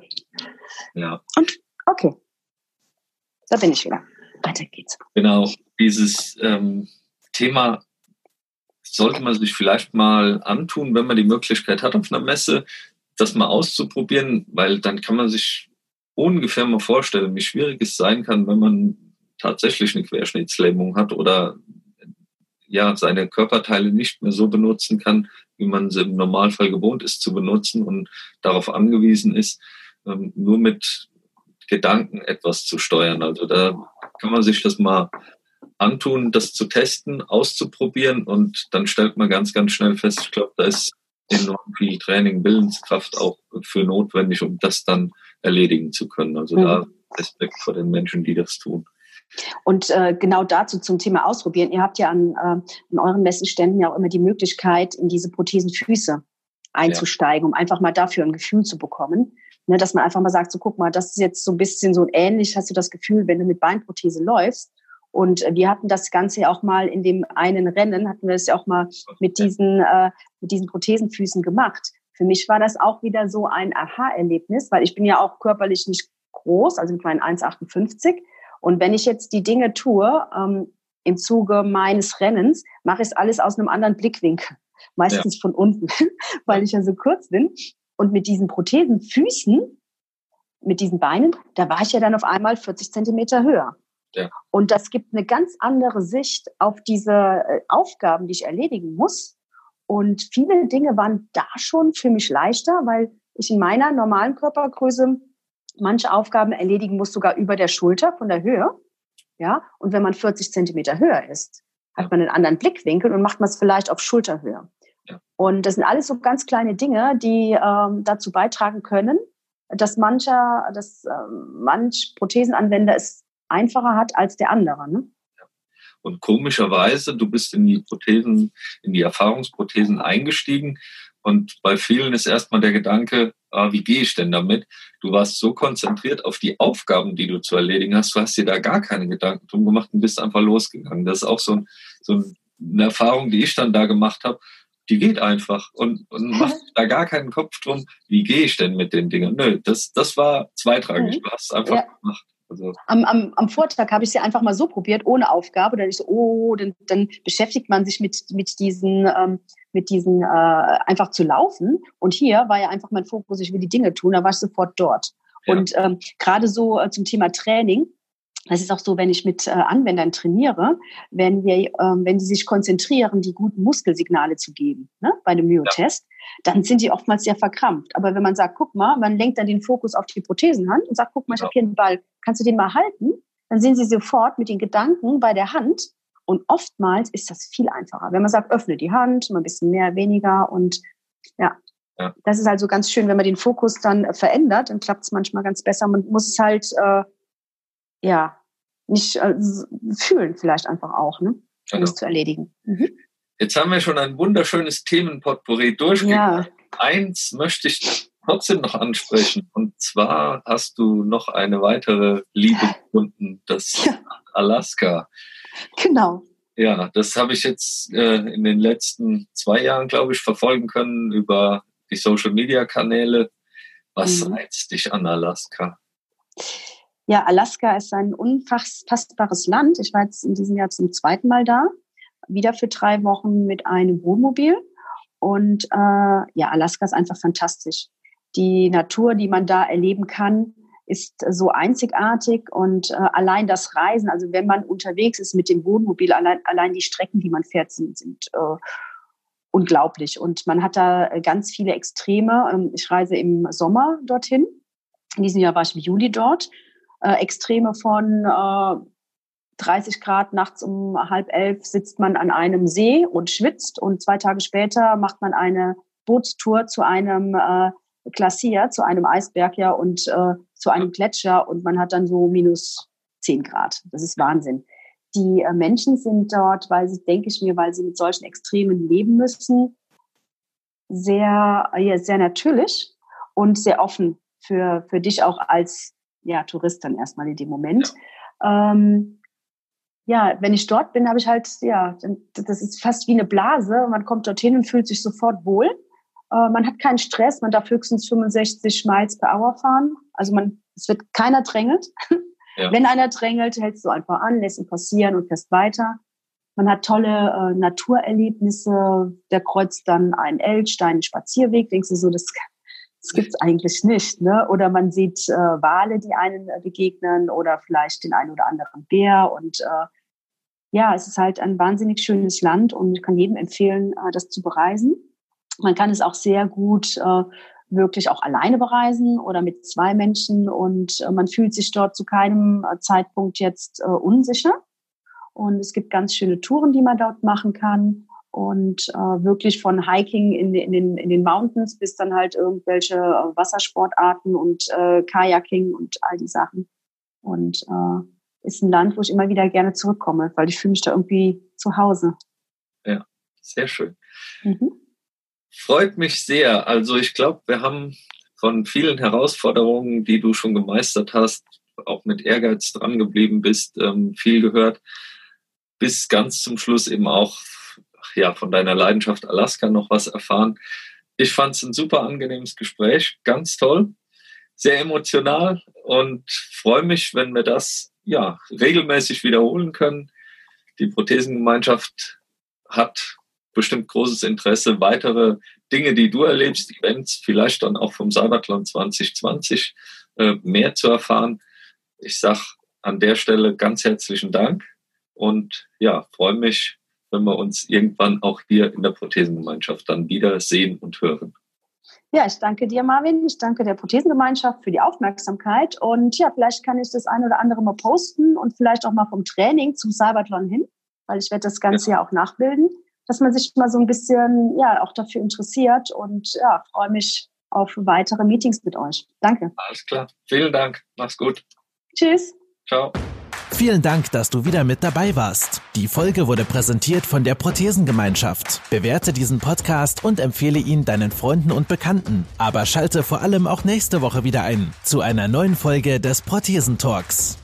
ja. Und okay. Da bin ich wieder. Weiter geht's. Genau. Dieses ähm, Thema sollte man sich vielleicht mal antun, wenn man die Möglichkeit hat auf einer Messe, das mal auszuprobieren, weil dann kann man sich ungefähr mal vorstellen, wie schwierig es sein kann, wenn man tatsächlich eine Querschnittslähmung hat oder ja, seine Körperteile nicht mehr so benutzen kann, wie man sie im Normalfall gewohnt ist zu benutzen und darauf angewiesen ist, ähm, nur mit Gedanken etwas zu steuern. Also da kann man sich das mal antun, das zu testen, auszuprobieren und dann stellt man ganz, ganz schnell fest, ich glaube, da ist enorm viel Training, Willenskraft auch für notwendig, um das dann erledigen zu können. Also mhm. da Respekt vor den Menschen, die das tun. Und äh, genau dazu zum Thema Ausprobieren. Ihr habt ja an, äh, an euren Messenständen ja auch immer die Möglichkeit, in diese Prothesenfüße einzusteigen, ja. um einfach mal dafür ein Gefühl zu bekommen. Ne, dass man einfach mal sagt, so guck mal, das ist jetzt so ein bisschen so ähnlich, hast du das Gefühl, wenn du mit Beinprothese läufst. Und wir hatten das Ganze ja auch mal in dem einen Rennen, hatten wir das ja auch mal mit diesen, äh, mit diesen Prothesenfüßen gemacht. Für mich war das auch wieder so ein Aha-Erlebnis, weil ich bin ja auch körperlich nicht groß, also mit meinen 1,58. Und wenn ich jetzt die Dinge tue, ähm, im Zuge meines Rennens, mache ich es alles aus einem anderen Blickwinkel. Meistens ja. von unten, weil ich ja so kurz bin. Und mit diesen Prothesenfüßen, mit diesen Beinen, da war ich ja dann auf einmal 40 Zentimeter höher. Ja. Und das gibt eine ganz andere Sicht auf diese äh, Aufgaben, die ich erledigen muss. Und viele Dinge waren da schon für mich leichter, weil ich in meiner normalen Körpergröße manche Aufgaben erledigen muss, sogar über der Schulter von der Höhe. Ja, und wenn man 40 Zentimeter höher ist, hat man einen anderen Blickwinkel und macht man es vielleicht auf Schulterhöhe. Und das sind alles so ganz kleine Dinge, die ähm, dazu beitragen können, dass mancher, dass ähm, manch Prothesenanwender es einfacher hat als der andere. Ne? Und komischerweise, du bist in die Prothesen, in die Erfahrungsprothesen eingestiegen. Und bei vielen ist erstmal der Gedanke, ah, wie gehe ich denn damit? Du warst so konzentriert auf die Aufgaben, die du zu erledigen hast, du hast dir da gar keine Gedanken drum gemacht und bist einfach losgegangen. Das ist auch so, so eine Erfahrung, die ich dann da gemacht habe die geht einfach und, und macht da gar keinen Kopf drum, wie gehe ich denn mit den Dingen. Nö, das, das war zweitrangig. Mhm. Du hast es einfach ja. gemacht. Also. Am, am, am Vortag habe ich sie einfach mal so probiert, ohne Aufgabe. Dann ich so, oh, dann, dann beschäftigt man sich mit, mit diesen, ähm, mit diesen äh, einfach zu laufen. Und hier war ja einfach mein Fokus, ich will die Dinge tun, da war ich sofort dort. Ja. Und ähm, gerade so äh, zum Thema Training, das ist auch so, wenn ich mit äh, Anwendern trainiere, wenn wir, ähm, wenn die sich konzentrieren, die guten Muskelsignale zu geben, ne, bei dem Myotest, ja. dann sind die oftmals sehr verkrampft. Aber wenn man sagt, guck mal, man lenkt dann den Fokus auf die Prothesenhand und sagt, guck mal, ich habe hier einen Ball, kannst du den mal halten? Dann sind sie sofort mit den Gedanken bei der Hand. Und oftmals ist das viel einfacher. Wenn man sagt, öffne die Hand, mal ein bisschen mehr, weniger und ja. Ja. Das ist also ganz schön, wenn man den Fokus dann verändert, dann klappt es manchmal ganz besser. Man muss es halt, äh, ja, nicht äh, fühlen vielleicht einfach auch, ne? um genau. es zu erledigen. Mhm. Jetzt haben wir schon ein wunderschönes Themenpotpourri durchgegangen. Ja. Eins möchte ich trotzdem noch ansprechen. Und zwar hast du noch eine weitere Liebe gefunden, das ja. Alaska. Genau. Ja, das habe ich jetzt äh, in den letzten zwei Jahren, glaube ich, verfolgen können über die Social-Media-Kanäle. Was mhm. reizt dich an Alaska? Ja, Alaska ist ein unfassbares Land. Ich war jetzt in diesem Jahr zum zweiten Mal da, wieder für drei Wochen mit einem Wohnmobil. Und äh, ja, Alaska ist einfach fantastisch. Die Natur, die man da erleben kann, ist so einzigartig und äh, allein das Reisen, also wenn man unterwegs ist mit dem Wohnmobil, allein, allein die Strecken, die man fährt, sind, sind äh, unglaublich. Und man hat da äh, ganz viele Extreme. Ähm, ich reise im Sommer dorthin. In diesem Jahr war ich im Juli dort. Äh, Extreme von äh, 30 Grad nachts um halb elf sitzt man an einem See und schwitzt und zwei Tage später macht man eine Bootstour zu einem äh, Glacier, zu einem Eisberg ja und äh, zu einem Gletscher und man hat dann so minus 10 Grad. Das ist Wahnsinn. Die äh, Menschen sind dort, weil sie, denke ich mir, weil sie mit solchen Extremen leben müssen, sehr, ja, sehr natürlich und sehr offen für, für dich auch als ja, Tourist dann erstmal in dem Moment. Ja. Ähm, ja, wenn ich dort bin, habe ich halt, ja, das ist fast wie eine Blase. Man kommt dorthin und fühlt sich sofort wohl. Äh, man hat keinen Stress, man darf höchstens 65 Miles per Hour fahren. Also man, es wird keiner drängelt. Ja. Wenn einer drängelt, hältst du einfach an, lässt ihn passieren und fährst weiter. Man hat tolle äh, Naturerlebnisse. Der kreuzt dann einen Elch, einen Spazierweg. Denkst du so, das, das gibt's eigentlich nicht. Ne? Oder man sieht äh, Wale, die einen äh, begegnen oder vielleicht den einen oder anderen Bär. Und äh, ja, es ist halt ein wahnsinnig schönes Land und ich kann jedem empfehlen, äh, das zu bereisen. Man kann es auch sehr gut äh, wirklich auch alleine bereisen oder mit zwei Menschen und äh, man fühlt sich dort zu keinem äh, Zeitpunkt jetzt äh, unsicher. Und es gibt ganz schöne Touren, die man dort machen kann und äh, wirklich von Hiking in, in, den, in den Mountains bis dann halt irgendwelche äh, Wassersportarten und äh, Kajaking und all die Sachen. Und äh, ist ein Land, wo ich immer wieder gerne zurückkomme, weil ich fühle mich da irgendwie zu Hause. Ja, sehr schön. Mhm. Freut mich sehr. Also ich glaube, wir haben von vielen Herausforderungen, die du schon gemeistert hast, auch mit Ehrgeiz dran geblieben bist, ähm, viel gehört, bis ganz zum Schluss eben auch ja, von deiner Leidenschaft Alaska noch was erfahren. Ich fand es ein super angenehmes Gespräch, ganz toll, sehr emotional und freue mich, wenn wir das ja regelmäßig wiederholen können. Die Prothesengemeinschaft hat bestimmt großes Interesse, weitere Dinge, die du erlebst, Events, vielleicht dann auch vom Cyberclan 2020 äh, mehr zu erfahren. Ich sage an der Stelle ganz herzlichen Dank und ja, freue mich, wenn wir uns irgendwann auch hier in der Prothesengemeinschaft dann wieder sehen und hören. Ja, ich danke dir, Marvin. Ich danke der Prothesengemeinschaft für die Aufmerksamkeit. Und ja, vielleicht kann ich das eine oder andere mal posten und vielleicht auch mal vom Training zum Cybertron hin, weil ich werde das Ganze ja, ja auch nachbilden dass man sich mal so ein bisschen ja auch dafür interessiert und ja, freue mich auf weitere Meetings mit euch. Danke. Alles klar. Vielen Dank. Mach's gut. Tschüss. Ciao. Vielen Dank, dass du wieder mit dabei warst. Die Folge wurde präsentiert von der Prothesengemeinschaft. Bewerte diesen Podcast und empfehle ihn deinen Freunden und Bekannten. Aber schalte vor allem auch nächste Woche wieder ein zu einer neuen Folge des Prothesentalks.